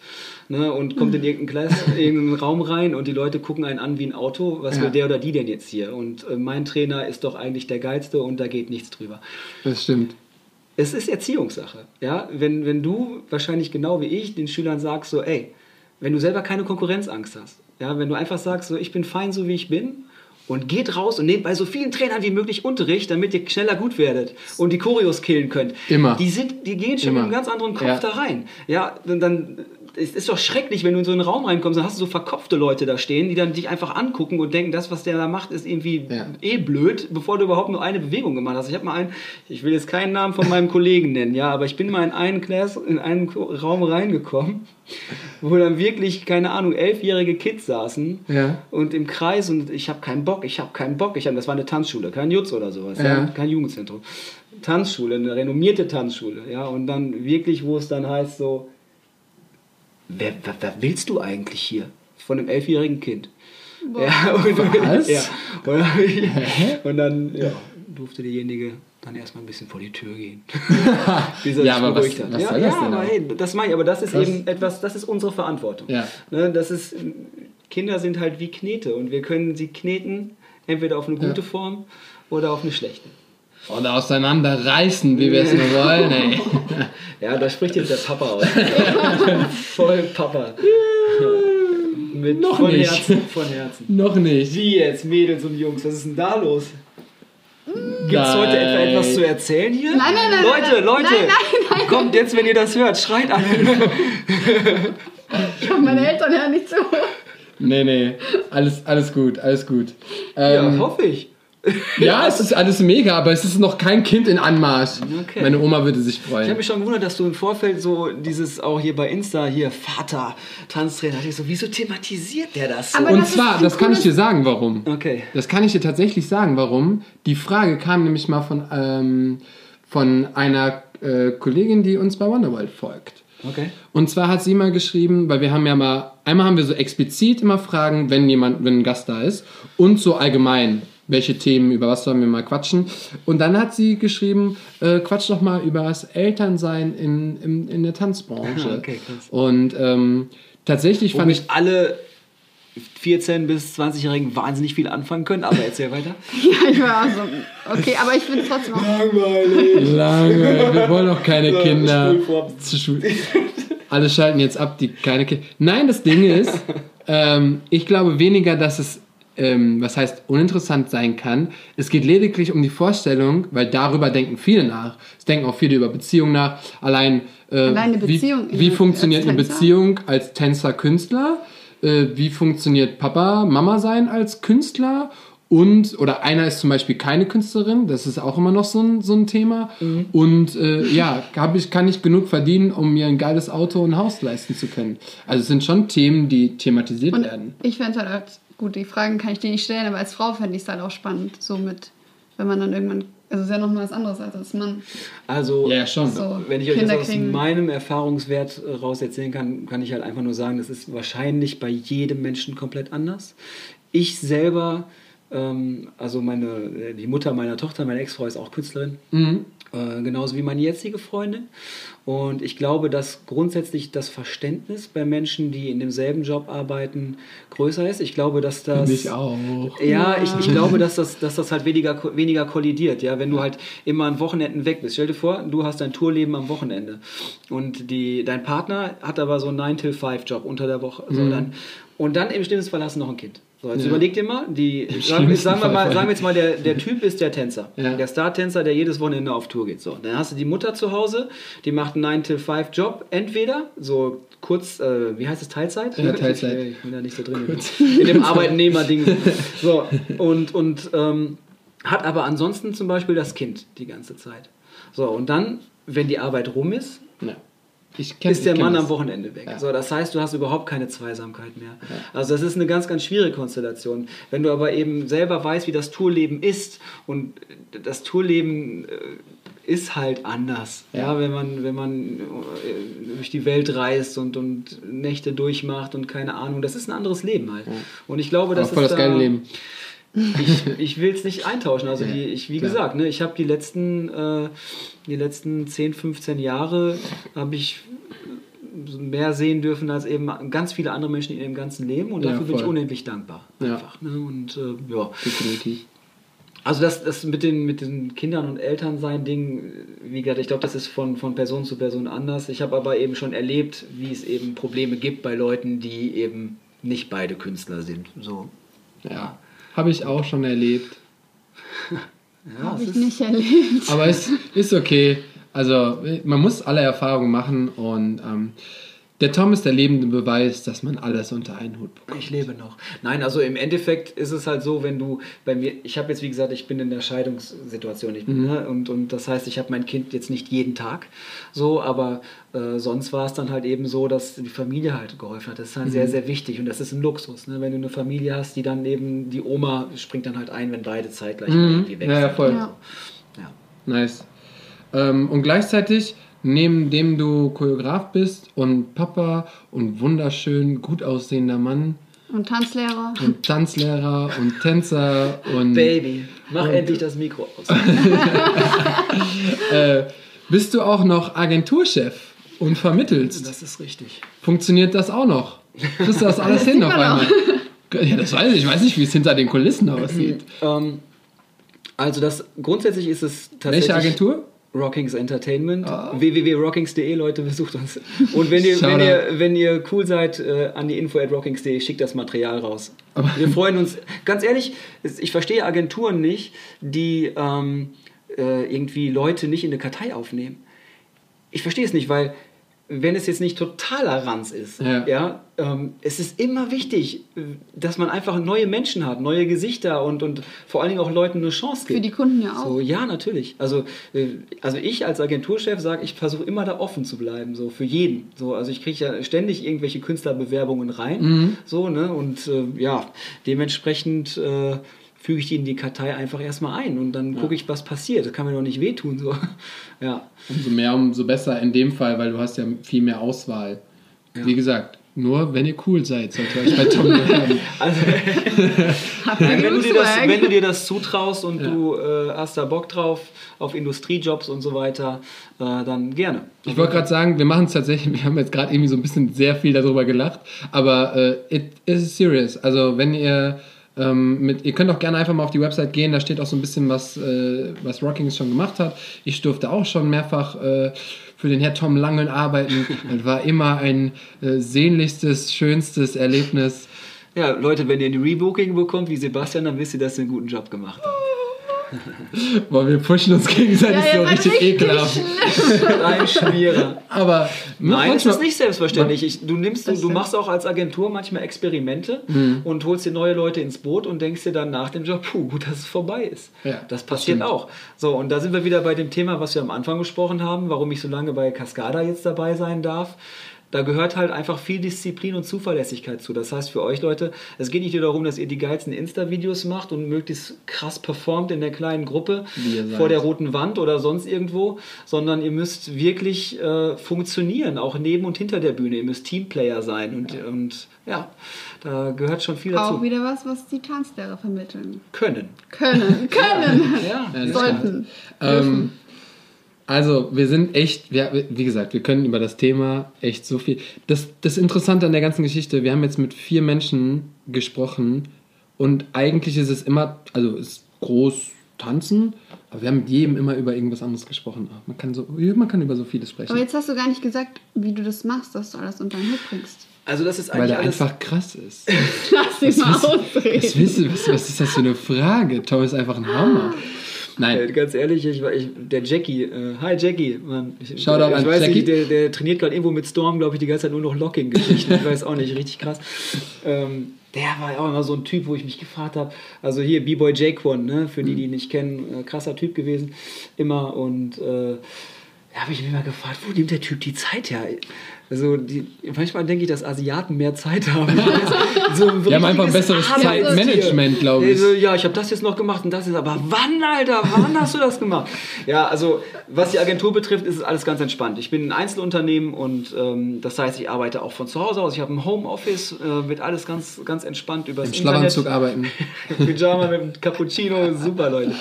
[SPEAKER 1] Ne, und kommt in irgendeinen, Class, in irgendeinen Raum rein und die Leute gucken einen an wie ein Auto. Was
[SPEAKER 2] Ja.
[SPEAKER 1] will der oder die denn jetzt hier? Und äh, mein Trainer ist doch eigentlich der Geilste und da geht nichts drüber.
[SPEAKER 2] Das stimmt.
[SPEAKER 1] Es ist Erziehungssache. Ja? Wenn, wenn du wahrscheinlich genau wie ich den Schülern sagst, so, ey, wenn du selber keine Konkurrenzangst hast, ja, wenn du einfach sagst, so, ich bin fein, so wie ich bin, und geht raus und nehmt bei so vielen Trainern wie möglich Unterricht, damit ihr schneller gut werdet und die Choreos killen könnt.
[SPEAKER 2] Immer.
[SPEAKER 1] Die, sind, die gehen schon
[SPEAKER 2] Immer.
[SPEAKER 1] mit einem ganz anderen Kopf
[SPEAKER 2] Ja.
[SPEAKER 1] da rein. Ja, dann, dann es ist doch schrecklich, wenn du in so einen Raum reinkommst, dann hast du so verkopfte Leute da stehen, die dann dich einfach angucken und denken, das, was der da macht, ist irgendwie
[SPEAKER 2] Ja.
[SPEAKER 1] eh blöd, bevor du überhaupt nur eine Bewegung gemacht hast. Ich habe mal einen, ich will jetzt keinen Namen von meinem Kollegen nennen, ja, aber ich bin mal in einen Class, in einen Raum reingekommen, wo dann wirklich, keine Ahnung, elfjährige Kids saßen
[SPEAKER 2] Ja.
[SPEAKER 1] und im Kreis und ich habe keinen Bock, ich habe keinen Bock. Ich hab, das war eine Tanzschule, kein Jutz oder sowas. Ja. kein Jugendzentrum. Tanzschule, eine renommierte Tanzschule, ja, und dann wirklich, wo es dann heißt so, wer, wer, wer willst du eigentlich hier? Von einem elfjährigen Kind. Ja, und,
[SPEAKER 2] Was?
[SPEAKER 1] Ja. Und, und dann ja, durfte derjenige dann erstmal ein bisschen vor die Tür gehen.
[SPEAKER 2] Ja, aber was- was
[SPEAKER 1] ja,
[SPEAKER 2] soll das
[SPEAKER 1] ja,
[SPEAKER 2] denn
[SPEAKER 1] aber hey, das meine ich, aber das ist
[SPEAKER 2] Krass.
[SPEAKER 1] eben etwas, das ist unsere Verantwortung.
[SPEAKER 2] Ja.
[SPEAKER 1] Ne, das ist, Kinder sind halt wie Knete und wir können sie kneten, entweder auf eine gute
[SPEAKER 2] Ja.
[SPEAKER 1] Form oder auf eine schlechte.
[SPEAKER 2] Oder auseinanderreißen, wie wir es nur wollen, ey.
[SPEAKER 1] Ja, da spricht jetzt der Papa aus. Voll Papa. Mit
[SPEAKER 2] Noch
[SPEAKER 1] von
[SPEAKER 2] nicht.
[SPEAKER 1] Herzen, von Herzen.
[SPEAKER 2] Noch nicht.
[SPEAKER 1] Wie jetzt, Mädels und Jungs, was ist denn da los? Gibt es heute etwa etwas zu erzählen hier?
[SPEAKER 3] Nein, nein, nein,
[SPEAKER 1] Leute,
[SPEAKER 3] nein,
[SPEAKER 1] Leute,
[SPEAKER 3] nein, nein, nein.
[SPEAKER 1] kommt jetzt, wenn ihr das hört, schreit alle.
[SPEAKER 3] Ich hoffe, meine Eltern hören nicht zu.
[SPEAKER 2] Nee, nee. Alles, alles gut, alles gut.
[SPEAKER 1] Ja,
[SPEAKER 2] Ähm,
[SPEAKER 1] hoffe ich.
[SPEAKER 2] Ja, es ist alles mega, aber es ist noch kein Kind in Anmarsch.
[SPEAKER 1] Okay.
[SPEAKER 2] Meine Oma würde sich
[SPEAKER 1] Ich habe
[SPEAKER 2] freuen.
[SPEAKER 1] mich schon gewundert, dass du im Vorfeld so dieses auch hier bei Insta hier Vater Tanztrainer, dachte ich so, wieso thematisiert der das so?
[SPEAKER 3] Aber
[SPEAKER 2] Und
[SPEAKER 3] das
[SPEAKER 2] zwar, das kann ich dir sagen, warum.
[SPEAKER 1] okay.
[SPEAKER 2] Das kann ich dir tatsächlich sagen, warum. Die Frage kam nämlich mal von, ähm, von einer äh, Kollegin, die uns bei Wonderworld folgt.
[SPEAKER 1] Okay.
[SPEAKER 2] Und zwar hat sie mal geschrieben, weil wir haben ja mal, einmal haben wir so explizit immer Fragen, wenn jemand, wenn ein Gast da ist, und so allgemein, welche Themen, über was sollen wir mal quatschen. Und dann hat sie geschrieben, äh, quatsch doch mal über das Elternsein in, in, in der Tanzbranche.
[SPEAKER 1] Okay, krass.
[SPEAKER 2] Und ähm, tatsächlich fand
[SPEAKER 1] Womit
[SPEAKER 2] ich
[SPEAKER 1] alle 14- bis 20-Jährigen wahnsinnig viel anfangen können, aber erzähl weiter.
[SPEAKER 3] Ja, ich war auch so. Okay, aber ich finde es trotzdem auch.
[SPEAKER 1] Langweilig.
[SPEAKER 2] lange, wir wollen auch keine
[SPEAKER 1] So,
[SPEAKER 2] Kinder. Alle schalten jetzt ab, die keine Kinder. Nein, das Ding ist, ähm, ich glaube weniger, dass es, ähm, was heißt, uninteressant sein kann. Es geht lediglich um die Vorstellung, weil darüber denken viele nach. Es denken auch viele über Beziehungen nach. Allein, äh,
[SPEAKER 3] Allein eine Beziehung
[SPEAKER 2] wie, wie funktioniert eine? Beziehung als Tänzer-Künstler? Äh, wie funktioniert Papa, Mama sein als Künstler? Und, oder einer ist zum Beispiel keine Künstlerin, das ist auch immer noch so ein, so ein Thema.
[SPEAKER 3] Mhm.
[SPEAKER 2] Und äh, ja, hab ich, kann ich genug verdienen, um mir ein geiles Auto und ein Haus leisten zu können. Also es sind schon Themen, die thematisiert
[SPEAKER 3] Und
[SPEAKER 2] werden.
[SPEAKER 3] ich fände es halt, gut, die Fragen kann ich dir nicht stellen, aber als Frau fände ich es halt auch spannend, so mit, wenn man dann irgendwann, also es ist ja noch mal was anderes als als Mann.
[SPEAKER 1] Also,
[SPEAKER 2] Ja, schon.
[SPEAKER 3] So,
[SPEAKER 1] wenn ich euch
[SPEAKER 3] Kinder
[SPEAKER 1] das aus
[SPEAKER 3] kriegen.
[SPEAKER 1] meinem Erfahrungswert äh, raus erzählen kann, kann ich halt einfach nur sagen, das ist wahrscheinlich bei jedem Menschen komplett anders. Ich selber, ähm, also meine, äh, die Mutter meiner Tochter, meine Ex-Frau ist auch Künstlerin.
[SPEAKER 2] Mhm.
[SPEAKER 1] Äh, genauso wie meine jetzige Freundin. Und ich glaube, dass grundsätzlich das Verständnis bei Menschen, die in demselben Job arbeiten, größer ist. Ich glaube, dass das.
[SPEAKER 2] Mich auch.
[SPEAKER 1] Ja, ich, ich glaube, dass das, dass das halt weniger, weniger kollidiert. Ja, wenn du halt immer an Wochenenden weg bist. Stell dir vor, du hast dein Tourleben am Wochenende. Und die, dein Partner hat aber so einen 9-till-5-Job unter der Woche. So, dann, und dann im schlimmsten Fall hast du noch ein Kind. So, jetzt
[SPEAKER 2] Ja.
[SPEAKER 1] überleg dir mal, die, sagen, sagen, wir mal, sagen wir jetzt mal, der, der Typ ist der Tänzer.
[SPEAKER 2] Ja.
[SPEAKER 1] Der Star-Tänzer, der jedes Wochenende auf Tour geht. So, dann hast du die Mutter zu Hause, die macht einen 9-till-5-Job. Entweder so kurz, äh, wie heißt es, Teilzeit?
[SPEAKER 2] Ja, Teilzeit.
[SPEAKER 1] Ich, ich bin da nicht so drin. In dem Arbeitnehmer-Ding. So, und, und ähm, hat aber ansonsten zum Beispiel das Kind die ganze Zeit. So, und dann, wenn die Arbeit rum ist,
[SPEAKER 2] Ja. Ich kenn,
[SPEAKER 1] ist der Mann
[SPEAKER 2] das.
[SPEAKER 1] am Wochenende weg.
[SPEAKER 2] Ja.
[SPEAKER 1] So, das heißt, du hast überhaupt keine Zweisamkeit mehr. Also das ist eine ganz, ganz schwierige Konstellation. Wenn du aber eben selber weißt, wie das Tourleben ist und das Tourleben äh, ist halt anders. Ja,
[SPEAKER 2] Ja.
[SPEAKER 1] wenn man, wenn man äh, durch die Welt reist und, und Nächte durchmacht und keine Ahnung, das ist ein anderes Leben halt. Und ich glaube,
[SPEAKER 2] Aber
[SPEAKER 1] das
[SPEAKER 2] voll
[SPEAKER 1] ist
[SPEAKER 2] das
[SPEAKER 1] da,
[SPEAKER 2] geile Leben.
[SPEAKER 1] Ich, ich will es nicht eintauschen. Also die, ich, wie
[SPEAKER 2] klar.
[SPEAKER 1] gesagt, ne, ich habe die letzten, äh, die letzten 10, 15 Jahre habe ich mehr sehen dürfen als eben ganz viele andere Menschen in ihrem ganzen Leben und
[SPEAKER 2] Ja,
[SPEAKER 1] dafür bin ich unendlich dankbar.
[SPEAKER 2] Ja.
[SPEAKER 1] Einfach, ne? Und äh, ja.
[SPEAKER 2] Definitiv.
[SPEAKER 1] Also das, das mit den mit den Kindern und Eltern sein Ding, wie gesagt, ich glaube, das ist von, von Person zu Person anders. Ich habe aber eben schon erlebt, wie es eben Probleme gibt bei Leuten, die eben nicht beide Künstler sind. So.
[SPEAKER 2] Ja. Habe ich auch schon erlebt.
[SPEAKER 1] Ja,
[SPEAKER 3] Habe ich nicht erlebt.
[SPEAKER 2] Aber es ist okay. Also, man muss alle Erfahrungen machen und ähm, der Tom ist der lebende Beweis, dass man alles unter einen Hut bekommt.
[SPEAKER 1] Ich lebe noch. Nein, also im Endeffekt ist es halt so, wenn du bei mir, ich habe jetzt wie gesagt, ich bin in der Scheidungssituation, ich bin,
[SPEAKER 2] Mhm.
[SPEAKER 1] ne, und, und das heißt, ich habe mein Kind jetzt nicht jeden Tag so, aber äh, sonst war es dann halt eben so, dass die Familie halt geholfen hat. Das ist halt
[SPEAKER 2] Mhm.
[SPEAKER 1] sehr, sehr wichtig und das ist ein Luxus, ne? wenn du eine Familie hast, die dann eben, die Oma springt dann halt ein, wenn beide zeitgleich irgendwie weg
[SPEAKER 2] Mhm. Ja, ja, voll.
[SPEAKER 3] Ja.
[SPEAKER 1] Ja.
[SPEAKER 2] Nice. Ähm, und gleichzeitig, neben dem du Choreograf bist und Papa und wunderschön gut aussehender Mann
[SPEAKER 3] Und Tanzlehrer.
[SPEAKER 2] und Tanzlehrer und Tänzer und
[SPEAKER 1] Baby, mach endlich das Mikro aus.
[SPEAKER 2] äh, bist du auch noch Agenturchef und vermittelst.
[SPEAKER 1] Das ist richtig.
[SPEAKER 2] Funktioniert das auch noch? Kriegst du das alles hin
[SPEAKER 3] sieht
[SPEAKER 2] auf einmal? Ja, das weiß ich. Ich weiß nicht, wie es hinter den Kulissen aussieht.
[SPEAKER 1] Ähm, also das grundsätzlich ist es tatsächlich.
[SPEAKER 2] Welche Agentur?
[SPEAKER 1] Rockings Entertainment.
[SPEAKER 2] Ah.
[SPEAKER 1] www.rockings.de, Leute, besucht uns. Und wenn ihr, wenn ihr, wenn ihr cool seid, äh, an die info at rockings.de, schickt das Material raus.
[SPEAKER 2] Aber-
[SPEAKER 1] Wir freuen uns. Ganz ehrlich, ich verstehe Agenturen nicht, die ähm, äh, irgendwie Leute nicht in eine Kartei aufnehmen. Ich verstehe es nicht, weil wenn es jetzt nicht totaler Ranz ist,
[SPEAKER 2] Ja.
[SPEAKER 1] ja, ähm, es ist immer wichtig, dass man einfach neue Menschen hat, neue Gesichter und, und vor allen Dingen auch Leuten eine Chance gibt.
[SPEAKER 3] Für die Kunden ja auch.
[SPEAKER 1] So, ja, natürlich. Also, äh, also ich als Agenturchef sage, ich versuche immer da offen zu bleiben, so für jeden. So, also ich kriege ja ständig irgendwelche Künstlerbewerbungen rein. So, ne? Und äh, ja, dementsprechend äh, füge ich die in die Kartei einfach erstmal ein und dann gucke ich, was passiert. Das kann mir doch nicht wehtun. So. Ja.
[SPEAKER 2] Umso mehr, umso besser in dem Fall, weil du hast ja viel mehr Auswahl. Wie gesagt, nur wenn ihr cool seid, sollt ihr euch bei Tom bewerben.
[SPEAKER 1] Also, wenn, du dir das, wenn du dir das zutraust und
[SPEAKER 2] Ja.
[SPEAKER 1] du äh, hast da Bock drauf, auf Industriejobs und so weiter, äh, dann gerne.
[SPEAKER 2] Ich wollte gerade sagen, wir machen es tatsächlich, wir haben jetzt gerade irgendwie so ein bisschen sehr viel darüber gelacht, aber äh, it is serious. Also wenn ihr ähm, mit, ihr könnt auch gerne einfach mal auf die Website gehen, da steht auch so ein bisschen was, äh, was Rockings schon gemacht hat. Ich durfte auch schon mehrfach äh, für den Herr Tom Langen arbeiten. Das war immer ein äh, sehnlichstes, schönstes Erlebnis.
[SPEAKER 1] Ja, Leute, wenn ihr ein Rebooking bekommt wie Sebastian, dann wisst ihr, dass ihr einen guten Job gemacht habt.
[SPEAKER 2] Boah, wir pushen uns gegenseitig
[SPEAKER 3] ja,
[SPEAKER 2] so richtig
[SPEAKER 3] richtig
[SPEAKER 2] ekelhaft.
[SPEAKER 1] Ein Schmierer.
[SPEAKER 2] Aber
[SPEAKER 1] Nein, es
[SPEAKER 2] manchmal-
[SPEAKER 1] ist nicht selbstverständlich. Ich, du, nimmst, du,
[SPEAKER 3] Das
[SPEAKER 1] du machst auch als Agentur manchmal Experimente
[SPEAKER 2] Mhm.
[SPEAKER 1] und holst dir neue Leute ins Boot und denkst dir dann nach dem Job, puh, gut, dass es vorbei ist.
[SPEAKER 2] Ja,
[SPEAKER 1] das
[SPEAKER 2] das
[SPEAKER 1] passiert
[SPEAKER 2] stimmt.
[SPEAKER 1] auch. So, und da sind wir wieder bei dem Thema, was wir am Anfang gesprochen haben, warum ich so lange bei Cascada jetzt dabei sein darf. Da gehört halt einfach viel Disziplin und Zuverlässigkeit zu. Das heißt für euch Leute, es geht nicht nur darum, dass ihr die geilsten Insta-Videos macht und möglichst krass performt in der kleinen Gruppe vor der roten Wand oder sonst irgendwo, sondern ihr müsst wirklich äh, funktionieren, auch neben und hinter der Bühne. Ihr müsst Teamplayer sein und ja, und, ja da gehört schon viel dazu.
[SPEAKER 3] Auch wieder was, was die Tanzlehrer vermitteln.
[SPEAKER 1] Können.
[SPEAKER 3] Können. Können.
[SPEAKER 1] Ja.
[SPEAKER 2] Ja,
[SPEAKER 3] Sollten.
[SPEAKER 2] Ähm, also, wir sind echt, wir, wie gesagt, wir können über das Thema echt so viel. Das, das Interessante an der ganzen Geschichte, wir haben jetzt mit vier Menschen gesprochen und eigentlich ist es immer, also ist groß tanzen, aber wir haben mit jedem immer über irgendwas anderes gesprochen. Man kann, so, man kann über so vieles sprechen.
[SPEAKER 3] Aber jetzt hast du gar nicht gesagt, wie du das machst, dass du alles unter den Hut bringst.
[SPEAKER 1] Also das ist
[SPEAKER 2] weil
[SPEAKER 1] eigentlich
[SPEAKER 2] er
[SPEAKER 1] alles...
[SPEAKER 2] einfach krass ist.
[SPEAKER 3] Lass ihn mal
[SPEAKER 2] Was,
[SPEAKER 3] ausreden.
[SPEAKER 2] du, was, was ist das für eine Frage? Tom ist einfach ein Hammer.
[SPEAKER 1] Äh,
[SPEAKER 2] Nein,
[SPEAKER 1] ganz ehrlich, ich, ich, der Jackie, äh, hi Jackie, Mann, ich,
[SPEAKER 2] Shoutout
[SPEAKER 1] ich
[SPEAKER 2] an
[SPEAKER 1] weiß
[SPEAKER 2] Jackie.
[SPEAKER 1] nicht, der, der trainiert gerade irgendwo mit Storm, glaube ich, die ganze Zeit nur noch Locking-Geschichten. ich weiß auch nicht, richtig krass. Ähm, der war ja auch immer so ein Typ, wo ich mich gefragt habe. Also hier B-Boy Jaquan, ne, für
[SPEAKER 2] Mhm.
[SPEAKER 1] die, die ihn nicht kennen, äh, krasser Typ gewesen, immer und äh, da habe ich mich mal gefragt, wo nimmt der Typ die Zeit her? Also die, manchmal denke ich, dass Asiaten mehr Zeit haben. so ein
[SPEAKER 2] Die haben einfach ein besseres. Zeitmanagement, glaube ich.
[SPEAKER 1] Also, ja, ich habe das jetzt noch gemacht und das jetzt, aber wann, Alter, wann hast du das gemacht? Ja, also was die Agentur betrifft, ist es alles ganz entspannt. Ich bin ein Einzelunternehmen und ähm, das heißt, ich arbeite auch von zu Hause aus. Ich habe ein Homeoffice, äh, wird alles ganz, ganz entspannt über
[SPEAKER 2] Im Schlafanzug arbeiten.
[SPEAKER 1] Pyjama mit einem Cappuccino, super Leute.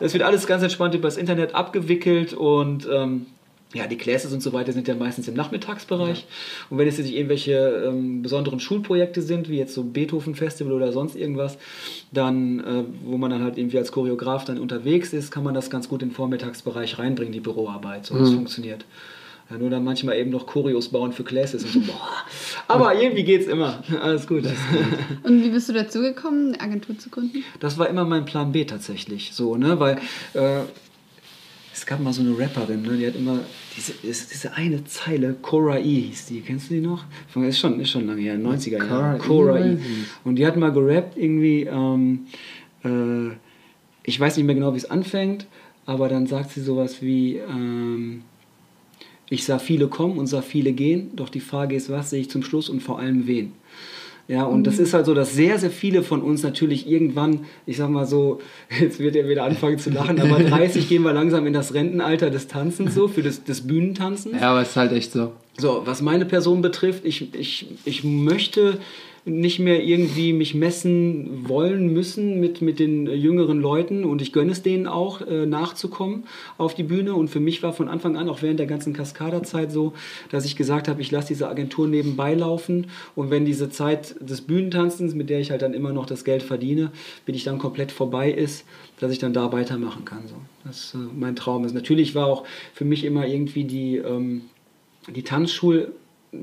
[SPEAKER 1] Es wird alles ganz entspannt über das Internet abgewickelt und ähm, ja, die Classes und so weiter sind ja meistens im Nachmittagsbereich. Und wenn es jetzt nicht irgendwelche ähm, besonderen Schulprojekte sind, wie jetzt so Beethoven-Festival oder sonst irgendwas, dann, äh, wo man dann halt irgendwie als Choreograf dann unterwegs ist, kann man das ganz gut in den Vormittagsbereich reinbringen, die Büroarbeit. So, das funktioniert. Ja, nur dann manchmal eben noch Choreos bauen für Classes und so, boah. Aber irgendwie geht's immer. Alles gut.
[SPEAKER 3] Und wie bist du dazu gekommen, eine Agentur zu gründen?
[SPEAKER 1] Das war immer mein Plan B tatsächlich, so, ne, weil äh, es gab mal so eine Rapperin, ne, die hat immer diese, diese eine Zeile, Cora E hieß die, kennst du die noch? Von- Ist schon, ist schon lange her, 90er
[SPEAKER 2] Cora
[SPEAKER 1] Jahre.
[SPEAKER 2] E
[SPEAKER 1] Cora E. Und die hat mal gerappt irgendwie, ähm, äh, ich weiß nicht mehr genau, wie es anfängt, aber dann sagt sie sowas wie, ähm, ich sah viele kommen und sah viele gehen, doch die Frage ist, was sehe ich zum Schluss und vor allem wen? Ja, und das ist halt so, dass sehr, sehr viele von uns natürlich irgendwann, ich sag mal so, jetzt wird er wieder anfangen zu lachen, aber 30 gehen wir langsam in das Rentenalter des Tanzens so, für das, des Bühnentanzens.
[SPEAKER 2] Ja, aber es ist halt echt so.
[SPEAKER 1] So, was meine Person betrifft, ich, ich, ich möchte nicht mehr irgendwie mich messen wollen müssen mit, mit den jüngeren Leuten und ich gönne es denen auch, äh, nachzukommen auf die Bühne. Und für mich war von Anfang an, auch während der ganzen Kaskaderzeit so, dass ich gesagt habe, ich lasse diese Agentur nebenbei laufen und wenn diese Zeit des Bühnentanzens, mit der ich halt dann immer noch das Geld verdiene, bin ich dann komplett vorbei ist, dass ich dann da weitermachen kann. So. Das äh, mein Traum ist. Natürlich war auch für mich immer irgendwie die, ähm, die Tanzschule,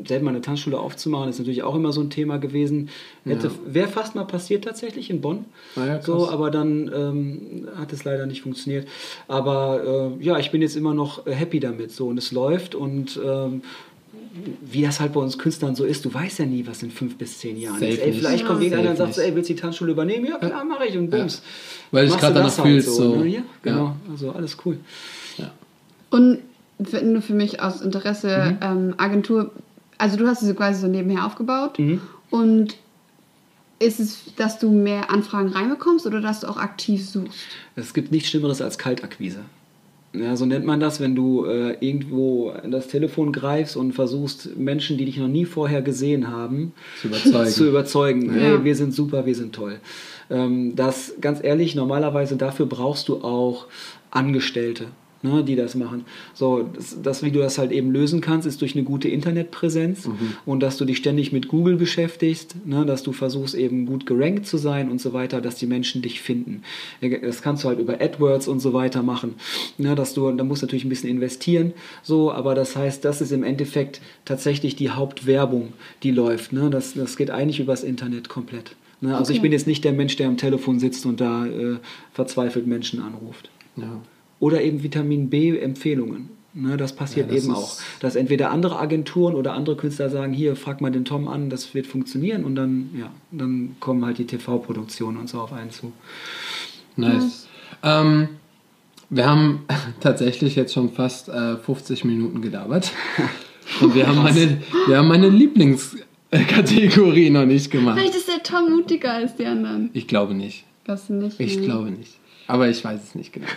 [SPEAKER 1] selber eine Tanzschule aufzumachen, ist natürlich auch immer so ein Thema gewesen. Hätte,
[SPEAKER 2] Ja.
[SPEAKER 1] Wäre fast mal passiert tatsächlich in Bonn.
[SPEAKER 2] Ah ja, krass.
[SPEAKER 1] so, aber dann ähm, hat es leider nicht funktioniert. Aber äh, ja, ich bin jetzt immer noch äh, happy damit so und es läuft und ähm, wie das halt bei uns Künstlern so ist, du weißt ja nie, was in fünf bis zehn Jahren
[SPEAKER 2] Safe
[SPEAKER 1] ist. Ey, vielleicht kommt
[SPEAKER 2] Ja.
[SPEAKER 1] irgendeiner und sagt so, ey, willst du die Tanzschule übernehmen? Ja, klar, mache ich und bums.
[SPEAKER 2] Weil
[SPEAKER 1] Machst
[SPEAKER 2] gerade danach
[SPEAKER 1] das halt
[SPEAKER 2] fühlst, so.
[SPEAKER 1] Ne? Ja,
[SPEAKER 2] Ja.
[SPEAKER 1] genau. Also alles cool.
[SPEAKER 3] Und für- nur für mich aus Interesse,
[SPEAKER 1] Mhm.
[SPEAKER 3] ähm, Agentur, also du hast sie quasi so nebenher aufgebaut
[SPEAKER 1] Mhm.
[SPEAKER 3] und ist es, dass du mehr Anfragen reinbekommst oder dass du auch aktiv suchst?
[SPEAKER 1] Es gibt nichts Schlimmeres als Kaltakquise. Ja, so nennt man das, wenn du äh, irgendwo an das Telefon greifst und versuchst, Menschen, die dich noch nie vorher gesehen haben,
[SPEAKER 2] Zu überzeugen.
[SPEAKER 1] zu überzeugen.
[SPEAKER 3] Ja.
[SPEAKER 1] Hey, wir sind super, wir sind toll. Ähm, das, ganz ehrlich, normalerweise dafür brauchst du auch Angestellte. Ne, die das machen. So, das, das, wie du das halt eben lösen kannst, ist durch eine gute Internetpräsenz und dass du dich ständig mit Google beschäftigst, ne, dass du versuchst eben gut gerankt zu sein und so weiter, dass die Menschen dich finden. Das kannst du halt über AdWords und so weiter machen, ne, dass du, da musst du natürlich ein bisschen investieren, so, aber das heißt, das ist im Endeffekt tatsächlich die Hauptwerbung, die läuft. Ne, das, das geht eigentlich übers Internet komplett. Ne, also ich
[SPEAKER 3] Okay.
[SPEAKER 1] bin jetzt nicht der Mensch, der am Telefon sitzt und da äh, verzweifelt Menschen anruft.
[SPEAKER 2] Ja.
[SPEAKER 1] Oder eben Vitamin B-Empfehlungen. Ne, das passiert
[SPEAKER 2] Ja, das
[SPEAKER 1] eben auch. Dass entweder andere Agenturen oder andere Künstler sagen, hier, frag mal den Tom an, das wird funktionieren und dann, ja, dann kommen halt die TV-Produktionen und so auf einen zu.
[SPEAKER 2] Nice. Ähm, wir haben tatsächlich jetzt schon fast äh, 50 Minuten gedauert. Und wir haben meine, wir haben meine Lieblingskategorie noch nicht gemacht.
[SPEAKER 3] Vielleicht ist der Tom mutiger als die anderen.
[SPEAKER 2] Ich glaube nicht.
[SPEAKER 3] Glaubst du nicht?
[SPEAKER 2] Ich
[SPEAKER 3] Nee.
[SPEAKER 2] glaube nicht. Aber ich weiß es nicht genau.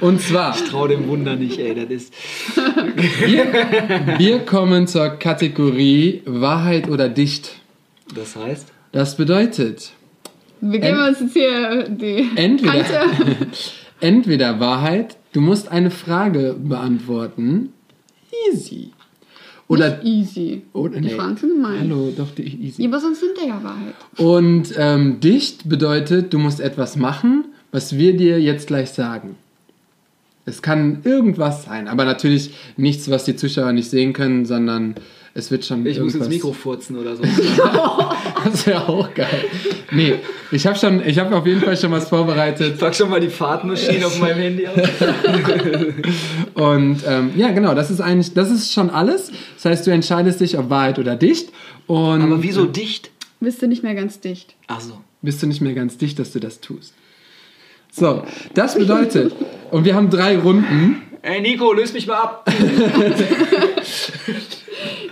[SPEAKER 2] Und zwar,
[SPEAKER 1] Trau dem Wunder nicht, ey, das ist.
[SPEAKER 2] wir, wir kommen zur Kategorie Wahrheit oder Dicht.
[SPEAKER 1] Das heißt,
[SPEAKER 2] Das bedeutet,
[SPEAKER 3] Wir geben uns jetzt hier die
[SPEAKER 2] Entweder, entweder Wahrheit, du musst eine Frage beantworten. Easy. Oder,
[SPEAKER 3] Nicht easy.
[SPEAKER 2] oder
[SPEAKER 3] Die Fragen sind gemein.
[SPEAKER 2] Hallo, doch die easy.
[SPEAKER 3] Ja, aber sonst sind der ja Wahrheit.
[SPEAKER 2] Und ähm, dicht bedeutet, du musst etwas machen, was wir dir jetzt gleich sagen. Es kann irgendwas sein, aber natürlich nichts, was die Zuschauer nicht sehen können, sondern es wird schon
[SPEAKER 1] ich muss
[SPEAKER 2] irgendwas.
[SPEAKER 1] ins Mikro furzen oder so.
[SPEAKER 2] Das wäre auch geil. Nee, ich habe schon, ich habe auf jeden Fall schon was vorbereitet.
[SPEAKER 1] Pack schon mal die Fahrtmaschine auf meinem Handy aus.
[SPEAKER 2] Und ähm, ja, genau, das ist eigentlich, das ist schon alles. Das heißt, du entscheidest dich, ob Wahrheit oder dicht. Und
[SPEAKER 1] Aber wieso dicht?
[SPEAKER 3] Bist du nicht mehr ganz dicht.
[SPEAKER 1] Ach so.
[SPEAKER 2] bist du nicht mehr ganz dicht, dass du das tust. So, das bedeutet, und wir haben drei Runden.
[SPEAKER 1] Ey Nico, löse mich mal ab.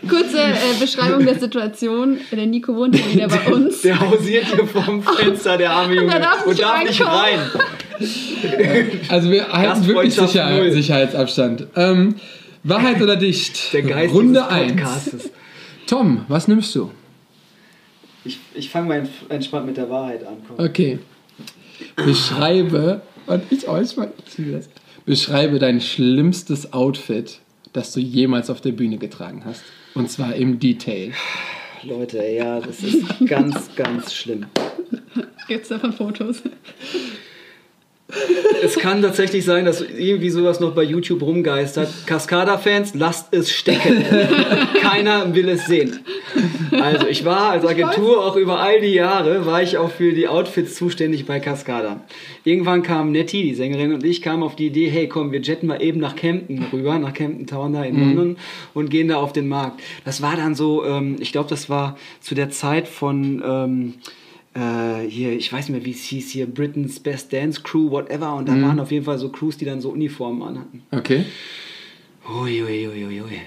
[SPEAKER 3] Kurze äh, Beschreibung der Situation. Der Nico wohnt hier wieder bei uns.
[SPEAKER 1] Der hausiert hier vorm Fenster, der arme Junge.
[SPEAKER 3] er darf nicht
[SPEAKER 1] und darf nicht rein.
[SPEAKER 2] Also wir halten wirklich
[SPEAKER 1] Gastfreundschaft
[SPEAKER 2] Sicher
[SPEAKER 1] null.
[SPEAKER 2] Sicherheitsabstand. Ähm, Wahrheit oder dicht?
[SPEAKER 1] Der Geist
[SPEAKER 2] Runde
[SPEAKER 1] dieses
[SPEAKER 2] 1.
[SPEAKER 1] Podcastes.
[SPEAKER 2] Tom, was nimmst du?
[SPEAKER 1] Ich, ich fange mal entspannt mit der Wahrheit an. Komm.
[SPEAKER 2] Okay. Beschreibe, und ich euch mal, beschreibe dein schlimmstes Outfit, das du jemals auf der Bühne getragen hast. Und zwar im Detail.
[SPEAKER 1] Leute, ja, das ist ganz, ganz schlimm.
[SPEAKER 3] Gibt es davon Fotos?
[SPEAKER 1] Es kann tatsächlich sein, dass irgendwie sowas noch bei YouTube rumgeistert. Cascada-Fans, lasst es stecken. Keiner will es sehen. Also ich war als Agentur auch über all die Jahre, war ich auch für die Outfits zuständig bei Cascada. Irgendwann kam Nettie, die Sängerin, und ich kamen auf die Idee, hey komm, wir jetten mal eben nach Camden rüber, nach Camden Town da in London und gehen da auf den Markt. Das war dann so, ähm, ich glaube, das war zu der Zeit von... Ähm, äh, hier, ich weiß nicht mehr, wie es hieß, hier Britain's Best Dance Crew, whatever. Und da waren auf jeden Fall so Crews, die dann so Uniformen anhatten.
[SPEAKER 2] Okay.
[SPEAKER 1] Uiuiuiui.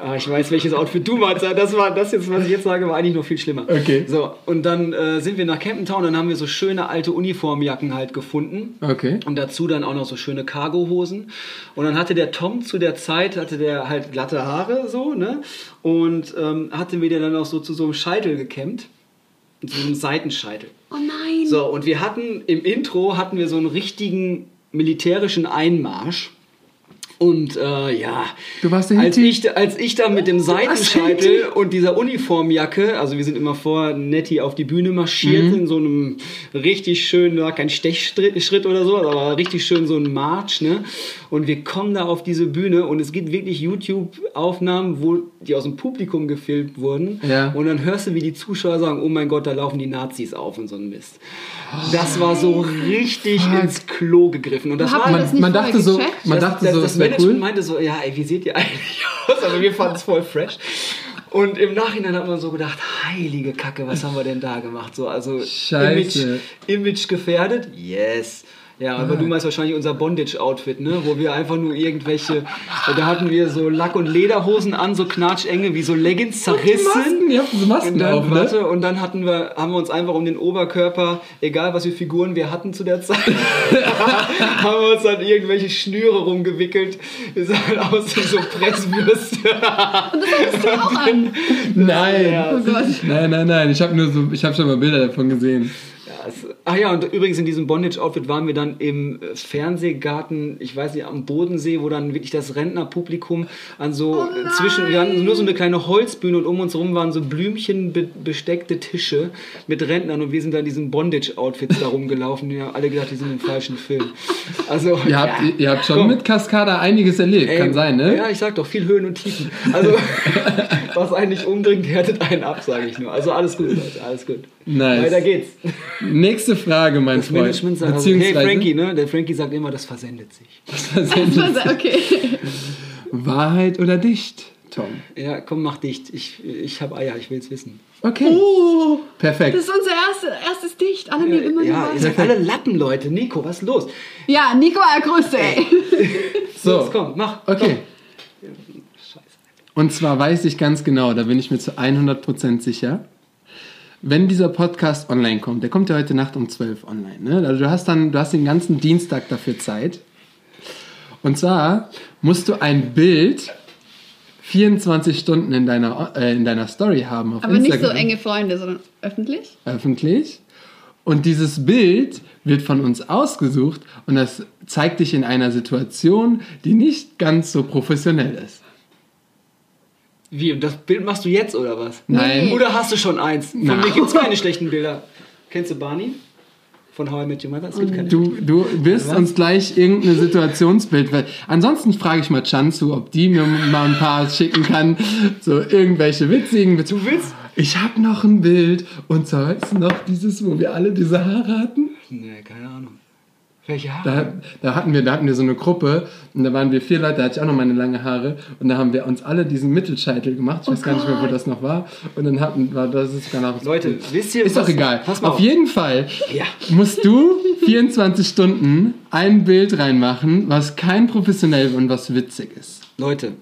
[SPEAKER 1] Ah, ich weiß, welches Outfit du meinst. Das war das jetzt, was ich jetzt sage, war eigentlich noch viel schlimmer.
[SPEAKER 2] Okay.
[SPEAKER 1] So, und dann äh, sind wir nach Camden Town, dann haben wir so schöne alte Uniformjacken halt gefunden.
[SPEAKER 2] Okay.
[SPEAKER 1] Und dazu dann auch noch so schöne Cargohosen. Und dann hatte der Tom zu der Zeit, hatte der halt glatte Haare so, ne? Und ähm, hatte mir dann auch so zu so einem Scheitel gekämmt. So einem Seitenscheitel.
[SPEAKER 3] Oh nein.
[SPEAKER 1] So, und wir hatten im Intro hatten wir so einen richtigen militärischen Einmarsch. Und äh, ja,
[SPEAKER 2] Du warst der
[SPEAKER 1] als ich, als ich dann mit dem Seitenscheitel und dieser Uniformjacke, also wir sind immer vor Nettie auf die Bühne marschiert,
[SPEAKER 2] Mhm.
[SPEAKER 1] in so einem richtig schönen, war kein Stechschritt Schritt oder so, aber richtig schön so ein March, ne? Und wir kommen da auf diese Bühne und es gibt wirklich YouTube-Aufnahmen, wo die aus dem Publikum gefilmt wurden.
[SPEAKER 2] Ja.
[SPEAKER 1] Und dann hörst du, wie die Zuschauer sagen, oh mein Gott, da laufen die Nazis auf und so ein Mist. Das war so richtig ins Klo gegriffen. Und das
[SPEAKER 3] Habt
[SPEAKER 1] war
[SPEAKER 2] Man,
[SPEAKER 3] das nicht
[SPEAKER 2] man
[SPEAKER 3] vorher
[SPEAKER 2] dachte so, man
[SPEAKER 1] das,
[SPEAKER 2] dachte
[SPEAKER 1] das,
[SPEAKER 2] so,
[SPEAKER 1] das
[SPEAKER 2] wäre
[SPEAKER 1] Management
[SPEAKER 2] cool.
[SPEAKER 1] meinte so, ja, ey, wie seht ihr eigentlich aus? Aber wir fanden es voll fresh. Und im Nachhinein hat man so gedacht, heilige Kacke, was haben wir denn da gemacht? So, also
[SPEAKER 2] Scheiße.
[SPEAKER 1] Image, Image gefährdet? Yes. Ja, aber du meinst wahrscheinlich unser Bondage-Outfit, ne? Wo wir einfach nur irgendwelche, da hatten wir so Lack- und Lederhosen an, so knatschenge, wie so Leggings zerrissen.
[SPEAKER 2] Masken, ihr habt so Masken
[SPEAKER 1] Und dann,
[SPEAKER 2] auf, ne?
[SPEAKER 1] warte, und dann hatten wir, haben wir uns einfach um den Oberkörper, egal was für Figuren wir hatten zu der Zeit, haben wir uns dann irgendwelche Schnüre rumgewickelt. Wir sahen aus wie so Presswürste.
[SPEAKER 3] auch an.
[SPEAKER 2] Nein.
[SPEAKER 1] Ja,
[SPEAKER 3] Oh Gott.
[SPEAKER 2] Nein, nein, nein. Ich habe nur so, ich habe schon mal Bilder davon gesehen.
[SPEAKER 1] Ja, es, ach ja, und übrigens in diesem Bondage-Outfit waren wir dann im äh, Fernsehgarten, ich weiß nicht, am Bodensee, wo dann wirklich das Rentnerpublikum an so
[SPEAKER 3] Oh
[SPEAKER 1] äh, zwischen, wir hatten nur so eine kleine Holzbühne und um uns rum waren so Blümchen be besteckte Tische mit Rentnern und wir sind dann in diesen Bondage-Outfits da rumgelaufen. Wir haben alle gedacht, die sind im falschen Film. Also,
[SPEAKER 2] Ihr habt,
[SPEAKER 1] ja.
[SPEAKER 2] ihr habt schon
[SPEAKER 1] Komm.
[SPEAKER 2] mit Cascada einiges erlebt,
[SPEAKER 1] Ey,
[SPEAKER 2] kann sein, ne?
[SPEAKER 1] Ja, ich sag doch, viel Höhen und Tiefen. Also, was eigentlich umdringt, härtet einen ab, sage ich nur. Also alles gut, Leute, alles gut.
[SPEAKER 2] Nice.
[SPEAKER 1] Weiter geht's.
[SPEAKER 2] Nächste Frage, mein
[SPEAKER 1] Das
[SPEAKER 2] Freund.
[SPEAKER 1] Management sagt, also, hey
[SPEAKER 2] Beziehungsweise,
[SPEAKER 1] Frankie, ne? Der Frankie sagt immer, das versendet sich.
[SPEAKER 3] Okay.
[SPEAKER 2] Wahrheit oder dicht, Tom?
[SPEAKER 1] Ja, komm, mach dicht. Ich, ich habe Eier, ich will's wissen.
[SPEAKER 2] Okay.
[SPEAKER 3] Oh,
[SPEAKER 2] Perfekt.
[SPEAKER 3] das ist unser erste, erstes Dicht. Alle nehmen immer
[SPEAKER 1] ja, ihr seid alle Lappen, Leute. Nico, was ist los?
[SPEAKER 3] Ja, Nico der Größte, ey.
[SPEAKER 2] So,
[SPEAKER 1] Los, komm, mach.
[SPEAKER 2] okay.
[SPEAKER 1] Komm. Scheiße.
[SPEAKER 2] Und zwar weiß ich ganz genau, da bin ich mir zu 100% sicher, wenn dieser Podcast online kommt, der kommt ja heute Nacht um 12 online, ne? Also du hast dann, du hast den ganzen Dienstag dafür Zeit. Und zwar musst du ein Bild 24 Stunden in deiner, äh, in deiner Story haben auf
[SPEAKER 3] Aber nicht so
[SPEAKER 2] Instagram.
[SPEAKER 3] enge Freunde, sondern öffentlich.
[SPEAKER 2] öffentlich. Und dieses Bild wird von uns ausgesucht und das zeigt dich in einer Situation, die nicht ganz so professionell ist.
[SPEAKER 1] Wie, und das Bild machst du jetzt oder was?
[SPEAKER 2] Nein.
[SPEAKER 1] Oder hast du schon eins? Von
[SPEAKER 2] Nein.
[SPEAKER 1] mir gibt's keine schlechten Bilder. Kennst du Barney? Von How I Met Your Mother? Es gibt keine.
[SPEAKER 2] Du, du wirst uns gleich irgendein Situationsbild. Weil ansonsten frage ich mal Chanzu, ob die mir mal ein paar schicken kann. So irgendwelche witzigen.
[SPEAKER 1] Du willst?
[SPEAKER 2] Ich habe noch ein Bild. Und zwar du noch dieses, wo wir alle diese Haare hatten?
[SPEAKER 1] Nee, keine Ahnung. Welche Haare?
[SPEAKER 2] Da, da, hatten wir, da hatten wir so eine Gruppe und da waren wir vier Leute, da hatte ich auch noch meine lange Haare und da haben wir uns alle diesen Mittelscheitel gemacht. Ich weiß gar nicht mehr, wo das noch war. Und dann hatten war das ist sogar noch
[SPEAKER 1] Leute, wisst ihr
[SPEAKER 2] Ist doch egal.
[SPEAKER 1] Pass mal
[SPEAKER 2] auf
[SPEAKER 1] auf.
[SPEAKER 2] jeden Fall
[SPEAKER 1] Ja.
[SPEAKER 2] musst du 24 Stunden ein Bild reinmachen, was kein professionell und was witzig ist.
[SPEAKER 1] Leute,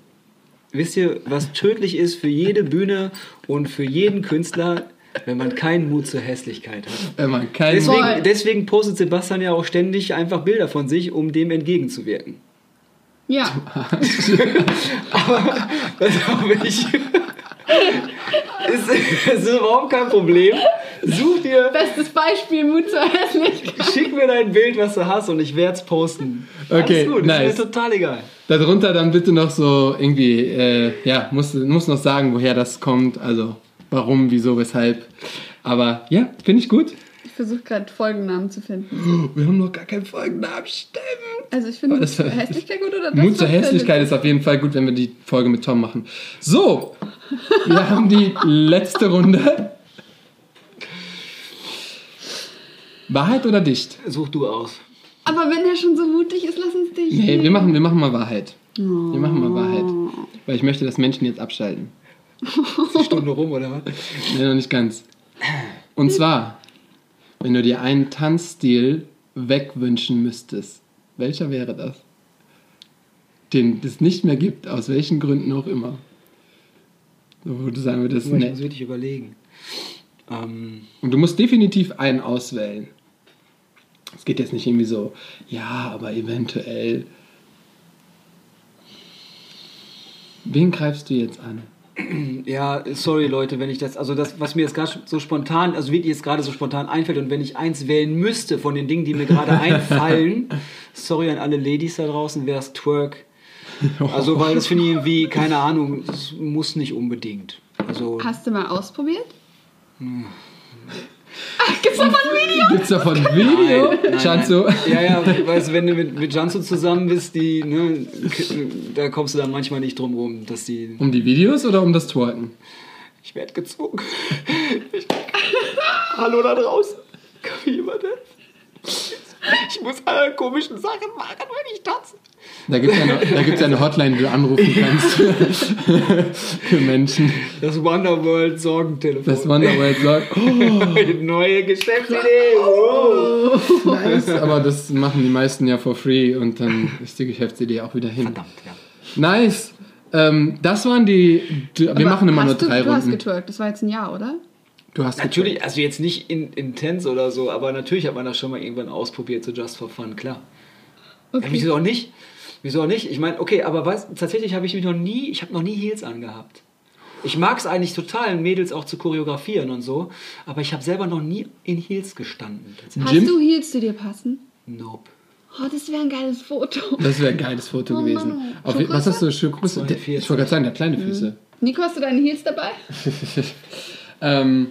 [SPEAKER 1] wisst ihr, was tödlich ist für jede Bühne und für jeden Künstler, wenn man keinen Mut zur Hässlichkeit hat?
[SPEAKER 2] Wenn man kein
[SPEAKER 3] Voll.
[SPEAKER 1] Deswegen, deswegen postet Sebastian ja auch ständig einfach Bilder von sich, um dem entgegenzuwirken.
[SPEAKER 3] Ja.
[SPEAKER 1] Das habe ich. ist, ist überhaupt kein Problem. Such dir,
[SPEAKER 3] Bestes Beispiel, Mut zur Hässlichkeit.
[SPEAKER 1] schick mir dein Bild, was du hast, und ich werde es posten.
[SPEAKER 2] Okay,
[SPEAKER 1] Alles gut,
[SPEAKER 2] nice.
[SPEAKER 1] ist mir total egal.
[SPEAKER 2] Darunter dann bitte noch so irgendwie, äh, ja, muss, muss noch sagen, woher das kommt, also warum, wieso, weshalb. Aber ja, finde ich gut.
[SPEAKER 3] Ich versuche gerade Folgennamen zu finden.
[SPEAKER 2] Wir haben noch gar keinen Folgennamen, stimmt.
[SPEAKER 3] Also ich finde Mut zur Hässlichkeit gut oder das?
[SPEAKER 2] Mut zur Hässlichkeit ist auf jeden Fall gut, wenn wir die Folge mit Tom machen. So, wir haben die letzte Runde. Wahrheit oder dicht?
[SPEAKER 1] Such du aus.
[SPEAKER 3] Aber wenn er schon so mutig ist, lass uns dich.
[SPEAKER 2] Nee, wir machen, wir machen mal Wahrheit. Wir machen mal Wahrheit. Weil ich möchte, dass Menschen jetzt abschalten.
[SPEAKER 1] Die Stunde rum, oder was?
[SPEAKER 2] Nee, noch nicht ganz. Und zwar, wenn du dir einen Tanzstil wegwünschen müsstest, welcher wäre das? Den es nicht mehr gibt, aus welchen Gründen auch immer. Wo du sagen würdest,
[SPEAKER 1] Ich muss
[SPEAKER 2] nee.
[SPEAKER 1] wirklich überlegen. Ähm,
[SPEAKER 2] Und du musst definitiv einen auswählen. Es geht jetzt nicht irgendwie so, ja, aber eventuell. Wen greifst du jetzt an?
[SPEAKER 1] Ja, sorry Leute, wenn ich das, also das, was mir jetzt gerade so spontan, also wirklich jetzt gerade so spontan einfällt und wenn ich eins wählen müsste von den Dingen, die mir gerade einfallen, sorry an alle Ladies da draußen, wäre es Twerk. Also, weil das finde ich irgendwie, keine Ahnung, es muss nicht unbedingt. Also,
[SPEAKER 3] Hast du mal ausprobiert? Ach, gibt's mal ein Video?
[SPEAKER 2] Gibt's davon ein Video?
[SPEAKER 1] Nein, nein,
[SPEAKER 2] Schanzo?
[SPEAKER 1] ja, ja, weißt du, wenn du mit, mit Janzo zusammen bist, die, ne, da kommst du dann manchmal nicht drum rum, dass die,
[SPEAKER 2] Um die Videos oder um das Twerken?
[SPEAKER 1] ich werde gezwungen. Ich, Hallo da draußen, kann mir jemand helfen? Ich muss alle komischen Sachen machen, wenn ich tanze.
[SPEAKER 2] Da gibt es ja, eine- da gibt's ja eine Hotline, die du anrufen kannst. Für Menschen.
[SPEAKER 1] Das Wonderworld Sorgentelefon.
[SPEAKER 2] Das Wonderworld sagt, oh,
[SPEAKER 1] Neue Geschäftsidee. Oh.
[SPEAKER 2] nice. Aber das machen die meisten ja for free und dann ist die Geschäftsidee auch wieder hin.
[SPEAKER 1] Verdammt, ja.
[SPEAKER 2] Nice. Ähm, das waren die. die wir machen immer nur
[SPEAKER 3] hast du,
[SPEAKER 2] drei
[SPEAKER 3] Du hast
[SPEAKER 2] Runden.
[SPEAKER 3] getwerkt, das war jetzt ein Jahr, oder?
[SPEAKER 2] Du hast
[SPEAKER 1] Natürlich, also jetzt nicht in, intens oder so, aber natürlich hat man das schon mal irgendwann ausprobiert, so just for fun, klar. Ja, wieso auch nicht? Wieso auch nicht? Ich meine, okay, aber weißt, tatsächlich habe ich mich noch nie, ich habe noch nie Heels angehabt. Ich mag es eigentlich total, Mädels auch zu choreografieren und so, aber ich habe selber noch nie in Heels gestanden.
[SPEAKER 3] Hast du Heels, die dir passen?
[SPEAKER 1] Nope.
[SPEAKER 3] Oh, das wäre ein geiles Foto.
[SPEAKER 2] Das wäre ein geiles Foto
[SPEAKER 3] Oh
[SPEAKER 2] gewesen.
[SPEAKER 3] Mann.
[SPEAKER 2] Auf, was hast du? Schuhgröße?
[SPEAKER 1] 42.
[SPEAKER 2] Ich wollte gerade sagen, der hat kleine Füße.
[SPEAKER 3] Nico, hast du deine Heels dabei?
[SPEAKER 2] Ähm,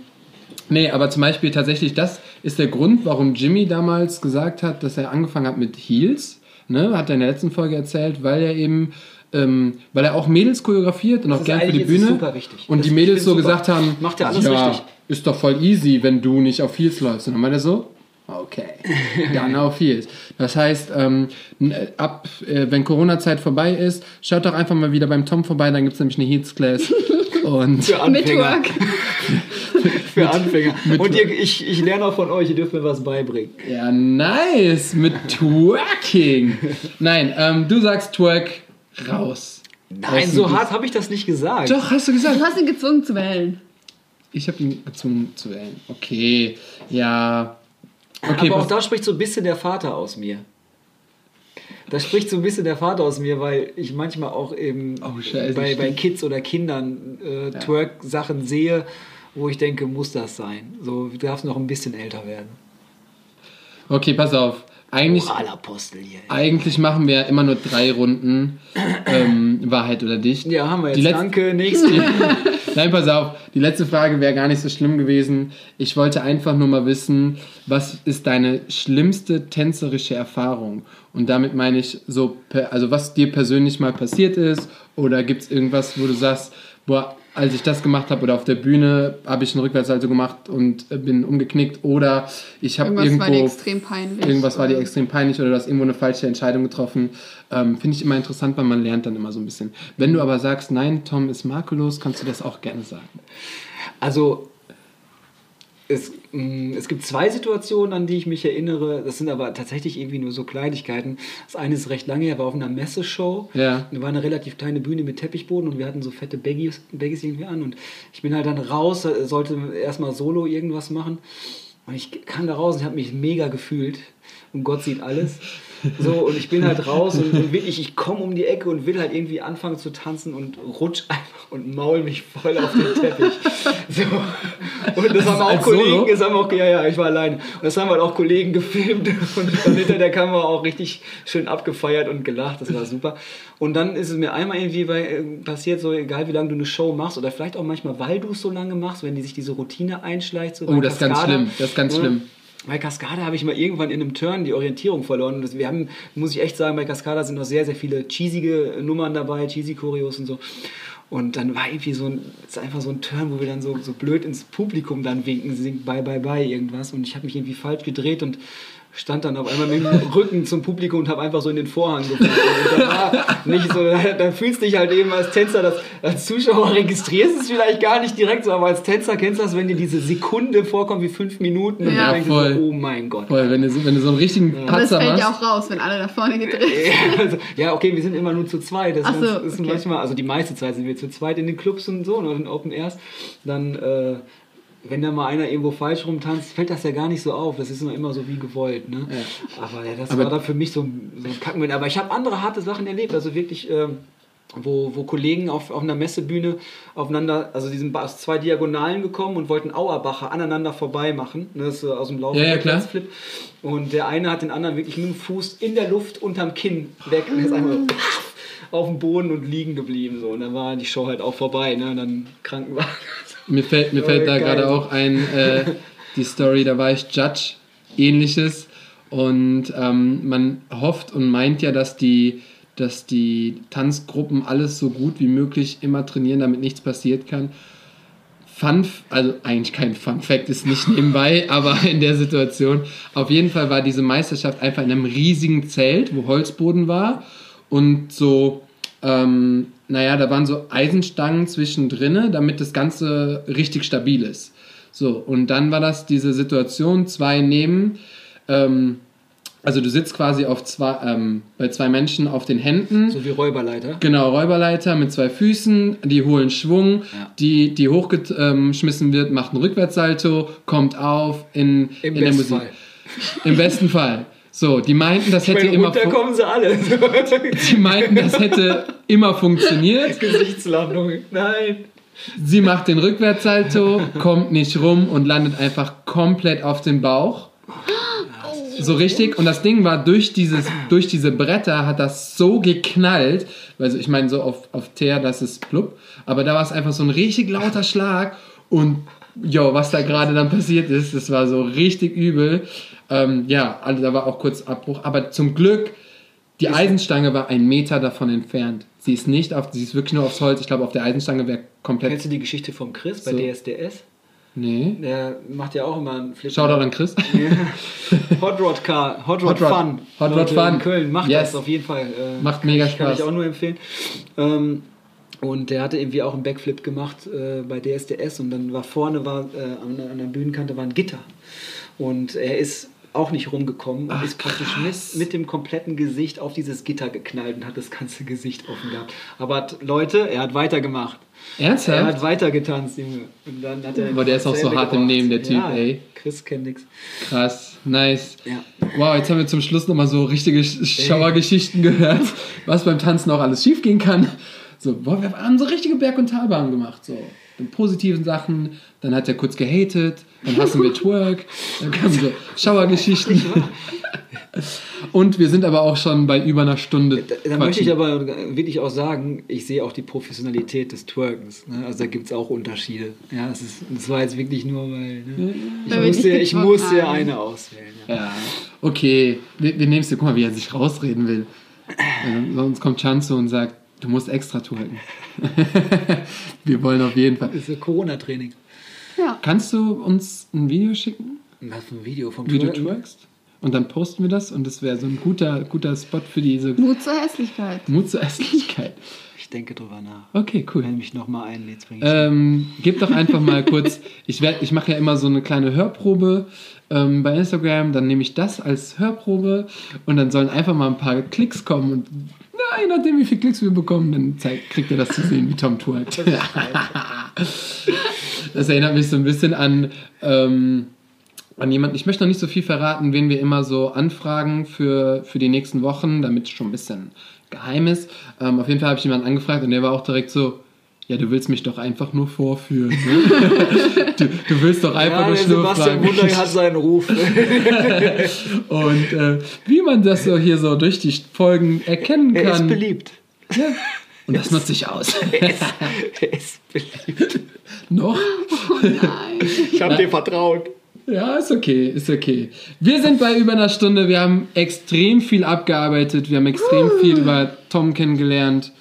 [SPEAKER 2] nee, aber zum Beispiel tatsächlich, das ist der Grund, warum Jimmy damals gesagt hat, dass er angefangen hat mit Heels. Ne, hat er in der letzten Folge erzählt, weil er eben, ähm, weil er auch Mädels choreografiert und auch gern für die
[SPEAKER 1] das ist
[SPEAKER 2] Bühne.
[SPEAKER 1] super wichtig.
[SPEAKER 2] Und
[SPEAKER 1] Das-
[SPEAKER 2] die Mädels so
[SPEAKER 1] super.
[SPEAKER 2] gesagt haben,
[SPEAKER 1] Macht ja alles
[SPEAKER 2] ja,
[SPEAKER 1] richtig.
[SPEAKER 2] ist doch voll easy, wenn du nicht auf Heels läufst. Und dann meinte er so, okay, dann auf Heels. Das heißt, ähm, n- ab, äh, wenn Corona-Zeit vorbei ist, schaut doch einfach mal wieder beim Tom vorbei, dann gibt es nämlich eine Heels-Class. und
[SPEAKER 1] Für
[SPEAKER 3] Mit
[SPEAKER 1] Anfänger.
[SPEAKER 3] Work.
[SPEAKER 1] Für Anfänger. Und ihr, ich, ich lerne auch von euch, ihr dürft mir was beibringen.
[SPEAKER 2] Ja, nice. Mit Twerking. Nein, ähm, du sagst Twerk raus.
[SPEAKER 1] Nein, so hart habe ich das nicht gesagt.
[SPEAKER 2] Doch, hast du gesagt.
[SPEAKER 3] Du hast ihn gezwungen zu wählen.
[SPEAKER 2] Ich habe ihn gezwungen zu wählen. Okay, ja. Okay,
[SPEAKER 1] Aber auch da spricht so ein bisschen der Vater aus mir. Da spricht so ein bisschen der Vater aus mir, weil ich manchmal auch eben
[SPEAKER 2] Oh, scheiße,
[SPEAKER 1] bei, bei. Kids oder Kindern äh, Twerk-Sachen sehe, wo ich denke, muss das sein? So, du darfst noch ein bisschen älter werden.
[SPEAKER 2] okay, pass auf. Eigentlich,
[SPEAKER 1] hier.
[SPEAKER 2] eigentlich machen wir immer nur drei Runden. Ähm, Wahrheit oder dicht.
[SPEAKER 1] Ja, haben wir jetzt.
[SPEAKER 2] Die letzte-
[SPEAKER 1] Danke, nächste.
[SPEAKER 2] Nein, pass auf. Die letzte Frage wäre gar nicht so schlimm gewesen. Ich wollte einfach nur mal wissen, was ist deine schlimmste tänzerische Erfahrung? Und damit meine ich so, also was dir persönlich mal passiert ist oder gibt es irgendwas, wo du sagst, boah, als ich das gemacht habe oder auf der Bühne habe ich einen Rückwärtssalto gemacht und äh, bin umgeknickt oder ich habe
[SPEAKER 3] Irgendwas
[SPEAKER 2] irgendwo
[SPEAKER 3] war dir extrem peinlich.
[SPEAKER 2] irgendwas war dir
[SPEAKER 3] oder-
[SPEAKER 2] extrem peinlich oder du hast irgendwo eine falsche Entscheidung getroffen. Ähm, Finde ich immer interessant, weil man lernt dann immer so ein bisschen. Wenn du aber sagst, nein, Tom ist makellos, kannst du das auch gerne sagen.
[SPEAKER 1] Also, es, es gibt zwei Situationen, an die ich mich erinnere. Das sind aber tatsächlich irgendwie nur so Kleinigkeiten. Das eine ist recht lange her, war auf einer Messeshow.
[SPEAKER 2] Ja.
[SPEAKER 1] Da war eine relativ kleine Bühne mit Teppichboden und wir hatten so fette Baggies, Baggies irgendwie an. Und ich bin halt dann raus, äh, sollte erstmal solo irgendwas machen. Und ich kam da raus und habe mich mega gefühlt. Und Gott sieht alles. So, und ich bin halt raus und, und wirklich, ich komme um die Ecke und will halt irgendwie anfangen zu tanzen und rutsch einfach und maul mich voll auf den Teppich. So. Und das haben auch Kollegen,
[SPEAKER 2] Solo?
[SPEAKER 1] das haben auch, ja, ja, ich war allein. Und das haben halt auch Kollegen gefilmt und dann hinter der Kamera auch richtig schön abgefeiert und gelacht. Das war super. Und dann ist es mir einmal irgendwie bei, äh, passiert, so egal wie lange du eine Show machst oder vielleicht auch manchmal, weil du es so lange machst, wenn die sich diese Routine einschleicht. So
[SPEAKER 2] Oh, das ist ganz schlimm. Das ist ganz
[SPEAKER 1] Ja.
[SPEAKER 2] schlimm.
[SPEAKER 1] Bei Cascada habe ich mal irgendwann in einem Turn die Orientierung verloren. Wir haben, muss ich echt sagen, bei Cascada sind noch sehr, sehr viele cheesige Nummern dabei, cheesy Choreos und so. Und dann war irgendwie so ein, ist einfach so ein Turn, wo wir dann so, so blöd ins Publikum dann winken, singt bye bye bye irgendwas. Und ich habe mich irgendwie falsch gedreht und stand dann auf einmal mit dem Rücken zum Publikum und habe einfach so in den Vorhang. Und das war nicht so, da fühlst du dich halt eben als Tänzer, das, als Zuschauer registrierst es vielleicht gar nicht direkt so, aber als Tänzer kennst du das, wenn dir diese Sekunde vorkommt wie fünf Minuten und
[SPEAKER 3] Ja.
[SPEAKER 1] dann denkst du
[SPEAKER 2] voll.
[SPEAKER 1] so, oh mein Gott.
[SPEAKER 2] Voll, wenn du, so- wenn du so einen richtigen
[SPEAKER 3] Aber es
[SPEAKER 2] Patzer
[SPEAKER 3] fällt
[SPEAKER 2] machst.
[SPEAKER 3] ja auch raus, wenn alle nach vorne gedreht
[SPEAKER 1] Ja, also, ja, okay, wir sind immer nur zu zweit. Das
[SPEAKER 3] Ach so,
[SPEAKER 1] ist
[SPEAKER 3] okay.
[SPEAKER 1] manchmal, also die meiste Zeit sind wir zu zweit in den Clubs und so oder in Open Airs. Dann, äh, wenn da mal einer irgendwo falsch rumtanzt, fällt das ja gar nicht so auf. Das ist immer, immer so wie gewollt. Ne? Aber ja, das
[SPEAKER 2] Aber-
[SPEAKER 1] war dann für mich so, ein- so ein Kacken. Aber ich habe andere harte Sachen erlebt. Also wirklich. ähm, wo, wo Kollegen auf, auf einer Messebühne aufeinander, also die sind aus zwei Diagonalen gekommen und wollten Auerbacher aneinander vorbei machen. Ne, Das ist so aus dem Lauf
[SPEAKER 2] Ja, ja, klar.
[SPEAKER 1] Flip. Und der eine hat den anderen wirklich mit dem Fuß in der Luft unterm Kinn weg und ist einmal auf dem Boden und liegen geblieben. So. Und dann war die Show halt auch vorbei. Ne? Und dann Krankenwagen.
[SPEAKER 2] Mir fällt, mir fällt da gerade auch ein, äh, die Story, da war ich Judge, ähnliches. Und ähm, man hofft und meint ja, dass die, dass die Tanzgruppen alles so gut wie möglich immer trainieren, damit nichts passiert kann. Fun, also eigentlich kein Fun Fact, ist nicht nebenbei, aber in der Situation. Auf jeden Fall war diese Meisterschaft einfach in einem riesigen Zelt, wo Holzboden war und so, ähm, naja, da waren so Eisenstangen zwischendrin, damit das Ganze richtig stabil ist. So, und dann war das diese Situation, zwei nehmen, ähm, also du sitzt quasi auf zwei, ähm, bei zwei Menschen auf den Händen.
[SPEAKER 1] So wie Räuberleiter.
[SPEAKER 2] Genau, Räuberleiter mit zwei Füßen, die holen Schwung,
[SPEAKER 1] Ja.
[SPEAKER 2] die, die hochgeschmissen wird, macht einen Rückwärtssalto, kommt auf in,
[SPEAKER 1] Im
[SPEAKER 2] in der Musik.
[SPEAKER 1] Fall.
[SPEAKER 2] Im besten Fall. So, die meinten, das hätte
[SPEAKER 1] Wenn
[SPEAKER 2] immer fu-
[SPEAKER 1] kommen sie alle.
[SPEAKER 2] die meinten, das hätte immer funktioniert.
[SPEAKER 1] Gesichtslandung. Nein.
[SPEAKER 2] Sie macht den Rückwärtssalto, kommt nicht rum und landet einfach komplett auf den Bauch. So richtig. Und das Ding war, durch, dieses, durch diese Bretter hat das so geknallt. Also ich meine, so auf, auf Teer, das ist plupp. Aber da war es einfach so ein richtig lauter Schlag. Und jo, was da gerade dann passiert ist, das war so richtig übel. Ähm, ja, also da war auch kurz Abbruch. Aber zum Glück, die Eisenstange war einen Meter davon entfernt. Sie ist nicht auf, sie ist wirklich nur aufs Holz. Ich glaube, auf der Eisenstange wäre komplett.
[SPEAKER 1] Kennst du die Geschichte vom Chris bei
[SPEAKER 2] So.
[SPEAKER 1] DSDS?
[SPEAKER 2] Nee.
[SPEAKER 1] Der macht ja auch immer einen Flip.
[SPEAKER 2] Shoutout an Chris.
[SPEAKER 1] Hot Rod Car, Hot Rod
[SPEAKER 2] Hot Rod-
[SPEAKER 1] Fun.
[SPEAKER 2] Hot Rod
[SPEAKER 1] Leute
[SPEAKER 2] Fun.
[SPEAKER 1] In Köln macht
[SPEAKER 2] Yes.
[SPEAKER 1] das auf jeden Fall. Äh,
[SPEAKER 2] Macht mega
[SPEAKER 1] Kann
[SPEAKER 2] Spaß.
[SPEAKER 1] ich auch nur empfehlen. Ähm, und der hatte irgendwie auch einen Backflip gemacht äh, bei DSDS und dann war vorne war äh, an, an der Bühnenkante war ein Gitter. Und er ist auch nicht rumgekommen und
[SPEAKER 2] Ach,
[SPEAKER 1] ist praktisch
[SPEAKER 2] krass.
[SPEAKER 1] mit, dem kompletten Gesicht auf dieses Gitter geknallt und hat das ganze Gesicht offen gehabt. Aber hat, Leute, er hat weitergemacht. Er
[SPEAKER 2] Ernsthaft?
[SPEAKER 1] hat weiter getanzt, Junge. Und dann hat er
[SPEAKER 2] Aber der ist auch so hart im
[SPEAKER 1] gebracht.
[SPEAKER 2] Nehmen, der Typ,
[SPEAKER 1] ja,
[SPEAKER 2] ey.
[SPEAKER 1] Chris kennt nix.
[SPEAKER 2] Krass, nice.
[SPEAKER 1] Ja.
[SPEAKER 2] Wow, jetzt haben wir zum Schluss nochmal so richtige Sch- Schauergeschichten gehört, was beim Tanzen auch alles schief gehen kann. So, boah, wir haben so richtige Berg- und Talbahn gemacht. So, positiven Sachen, dann hat er kurz gehatet, dann hassen wir Twerk, dann kamen so Schauergeschichten. Und wir sind aber auch schon bei über einer Stunde.
[SPEAKER 1] Da, da möchte ich aber wirklich auch sagen, ich sehe auch die Professionalität des Twerkens. Ne? Also da gibt es auch Unterschiede. Ja, es ist, das war jetzt wirklich nur, weil ne? ich,
[SPEAKER 3] Weil
[SPEAKER 1] musste,
[SPEAKER 3] nicht
[SPEAKER 1] ich musste
[SPEAKER 3] haben.
[SPEAKER 1] eine auswählen. Ja.
[SPEAKER 2] Ja, okay. Wir, wir nehmen es dir. Guck mal, wie er sich rausreden will. Äh, Sonst kommt Chanzo und sagt, du musst extra twerken. wir wollen auf jeden Fall.
[SPEAKER 1] Das ist ein Corona-Training.
[SPEAKER 3] Ja.
[SPEAKER 2] Kannst du uns ein Video schicken,
[SPEAKER 1] Was für ein Video vom
[SPEAKER 2] wie du twerkst? und dann posten wir das und das wäre so ein guter, guter Spot für diese
[SPEAKER 3] Mut zur Hässlichkeit.
[SPEAKER 2] Mut zur Hässlichkeit.
[SPEAKER 1] Ich denke drüber nach.
[SPEAKER 2] Okay, cool.
[SPEAKER 1] Wenn mich nochmal einlädst, bringe ich
[SPEAKER 2] Ähm, gib doch einfach mal kurz, ich, werd- ich mache ja immer so eine kleine Hörprobe ähm, bei Instagram, dann nehme ich das als Hörprobe und dann sollen einfach mal ein paar Klicks kommen und na, je nachdem wie viele Klicks wir bekommen, dann zeigt, kriegt ihr das zu sehen, wie Tom twerkt. das erinnert mich so ein bisschen an, ähm, an jemanden, ich möchte noch nicht so viel verraten, wen wir immer so anfragen für, für die nächsten Wochen, damit es schon ein bisschen geheim ist. Ähm, auf jeden Fall habe ich jemanden angefragt und der war auch direkt so, ja, du willst mich doch einfach nur vorführen. Ne? du, du willst doch einfach
[SPEAKER 1] ja,
[SPEAKER 2] nur
[SPEAKER 1] Sebastian
[SPEAKER 2] fragen.
[SPEAKER 1] Wunder hat seinen Ruf.
[SPEAKER 2] Und äh, wie man das so hier so durch die Folgen erkennen
[SPEAKER 1] er ist
[SPEAKER 2] kann.
[SPEAKER 1] beliebt.
[SPEAKER 2] Und das nutze ich aus.
[SPEAKER 1] Er ist, er ist beliebt.
[SPEAKER 2] Noch?
[SPEAKER 3] Nein.
[SPEAKER 1] Ich habe dir vertraut.
[SPEAKER 2] Ja, ist okay, ist okay. Wir sind bei über einer Stunde. Wir haben extrem viel abgearbeitet. Wir haben extrem viel über Tom kennengelernt.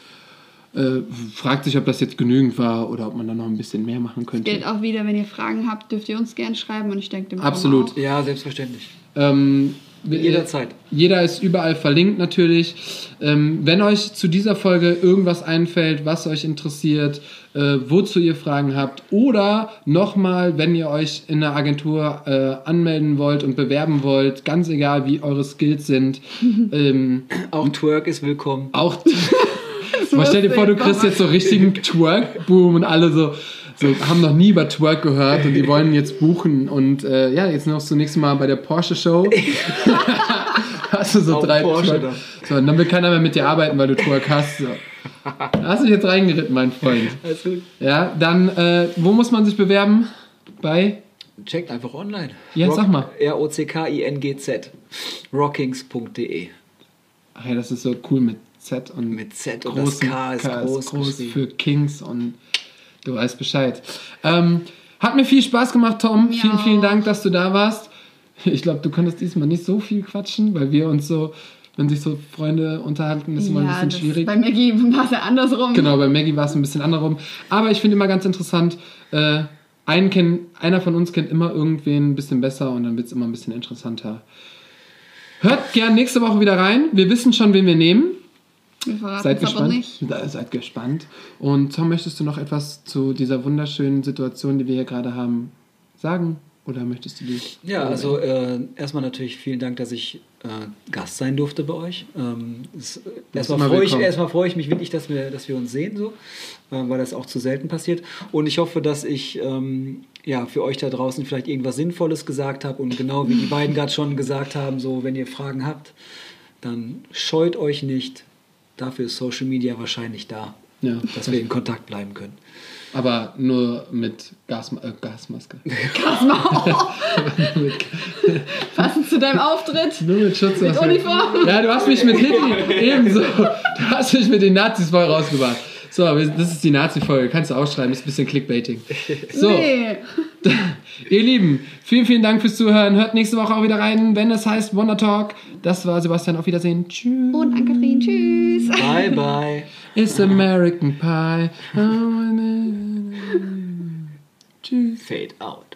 [SPEAKER 2] Äh, fragt sich, ob das jetzt genügend war oder ob man da noch ein bisschen mehr machen könnte.
[SPEAKER 3] Gilt auch wieder, wenn ihr Fragen habt, dürft ihr uns gerne schreiben und ich denke dem
[SPEAKER 2] Absolut.
[SPEAKER 3] Auch.
[SPEAKER 1] Ja, selbstverständlich.
[SPEAKER 2] Ähm,
[SPEAKER 1] Jederzeit.
[SPEAKER 2] Jeder ist überall verlinkt natürlich. Ähm, wenn euch zu dieser Folge irgendwas einfällt, was euch interessiert, äh, wozu ihr Fragen habt oder nochmal, wenn ihr euch in einer Agentur äh, anmelden wollt und bewerben wollt, ganz egal wie eure Skills sind, ähm,
[SPEAKER 1] Auch Twerk ist willkommen.
[SPEAKER 2] auch. Mal stell dir vor, du kriegst jetzt so richtigen Twerk-Boom und alle so, so haben noch nie über Twerk gehört und die wollen jetzt buchen und äh, ja, jetzt noch zunächst mal bei der Porsche Show. hast du so
[SPEAKER 1] Auf
[SPEAKER 2] drei
[SPEAKER 1] Porsche
[SPEAKER 2] Twerk. So, und dann will keiner mehr mit dir arbeiten, weil du Twerk hast. So. Da hast du dich jetzt reingeritten, mein Freund.
[SPEAKER 1] Alles gut.
[SPEAKER 2] Ja, dann, äh, wo muss man sich bewerben? Bei?
[SPEAKER 1] Checkt einfach online.
[SPEAKER 2] Ja, sag mal.
[SPEAKER 1] R-O-C-K-I-N-G-Z. Rockings.de.
[SPEAKER 2] Ach ja, das ist so cool mit Z und
[SPEAKER 1] Mit Z und das K ist groß geschrieben.
[SPEAKER 2] für Kings und du weißt Bescheid. Ähm, hat mir viel Spaß gemacht, Tom.
[SPEAKER 3] Mir
[SPEAKER 2] vielen, vielen. Dank, dass du da warst. Ich glaube, du konntest diesmal nicht so viel quatschen, weil wir uns so, wenn sich so Freunde unterhalten, ist immer ein
[SPEAKER 3] Ja,
[SPEAKER 2] bisschen schwierig.
[SPEAKER 3] bei Maggie war es ja andersrum.
[SPEAKER 2] Genau, bei Maggie war es ein bisschen andersrum. Aber ich finde immer ganz interessant, äh, einen kenn, einer von uns kennt immer irgendwen ein bisschen besser und dann wird es immer ein bisschen interessanter. Hört gern nächste Woche wieder rein. Wir wissen schon, wen wir nehmen. Seid gespannt. Seid gespannt. Und Tom, möchtest du noch etwas zu dieser wunderschönen Situation, die wir hier gerade haben, sagen? Oder möchtest du die?
[SPEAKER 1] Ja, also äh, erstmal natürlich vielen Dank, dass ich äh, Gast sein durfte bei euch. Ähm, erstmal freue ich, erstmal freue ich mich wirklich, dass wir, dass wir uns sehen, so, äh, weil das auch zu selten passiert. Und ich hoffe, dass ich ähm, ja, für euch da draußen vielleicht irgendwas Sinnvolles gesagt habe und genau wie die beiden gerade schon gesagt haben, so wenn ihr Fragen habt, dann scheut euch nicht. Dafür ist Social Media wahrscheinlich da,
[SPEAKER 2] Ja.
[SPEAKER 1] dass wir in Kontakt bleiben können.
[SPEAKER 2] Aber nur mit Gasma äh, Gasmaske.
[SPEAKER 3] Passend zu deinem Auftritt.
[SPEAKER 2] nur mit Schutzmaske.
[SPEAKER 3] Mit Uniform.
[SPEAKER 2] Ja, du hast mich mit Hitler ebenso. Du hast mich mit den Nazis voll rausgebracht. So, das ist die Nazi-Folge. Kannst du ausschreiben, ist ein bisschen Clickbaiting. So,
[SPEAKER 3] Nee.
[SPEAKER 2] ihr Lieben, vielen, vielen Dank fürs Zuhören. Hört nächste Woche auch wieder rein, wenn es heißt Wonder Talk. Das war Sebastian. Auf Wiedersehen. Tschüss.
[SPEAKER 3] Und Ann-Kathrin, tschüss.
[SPEAKER 1] Bye, bye.
[SPEAKER 2] It's American Pie. Tschüss.
[SPEAKER 1] Fade out.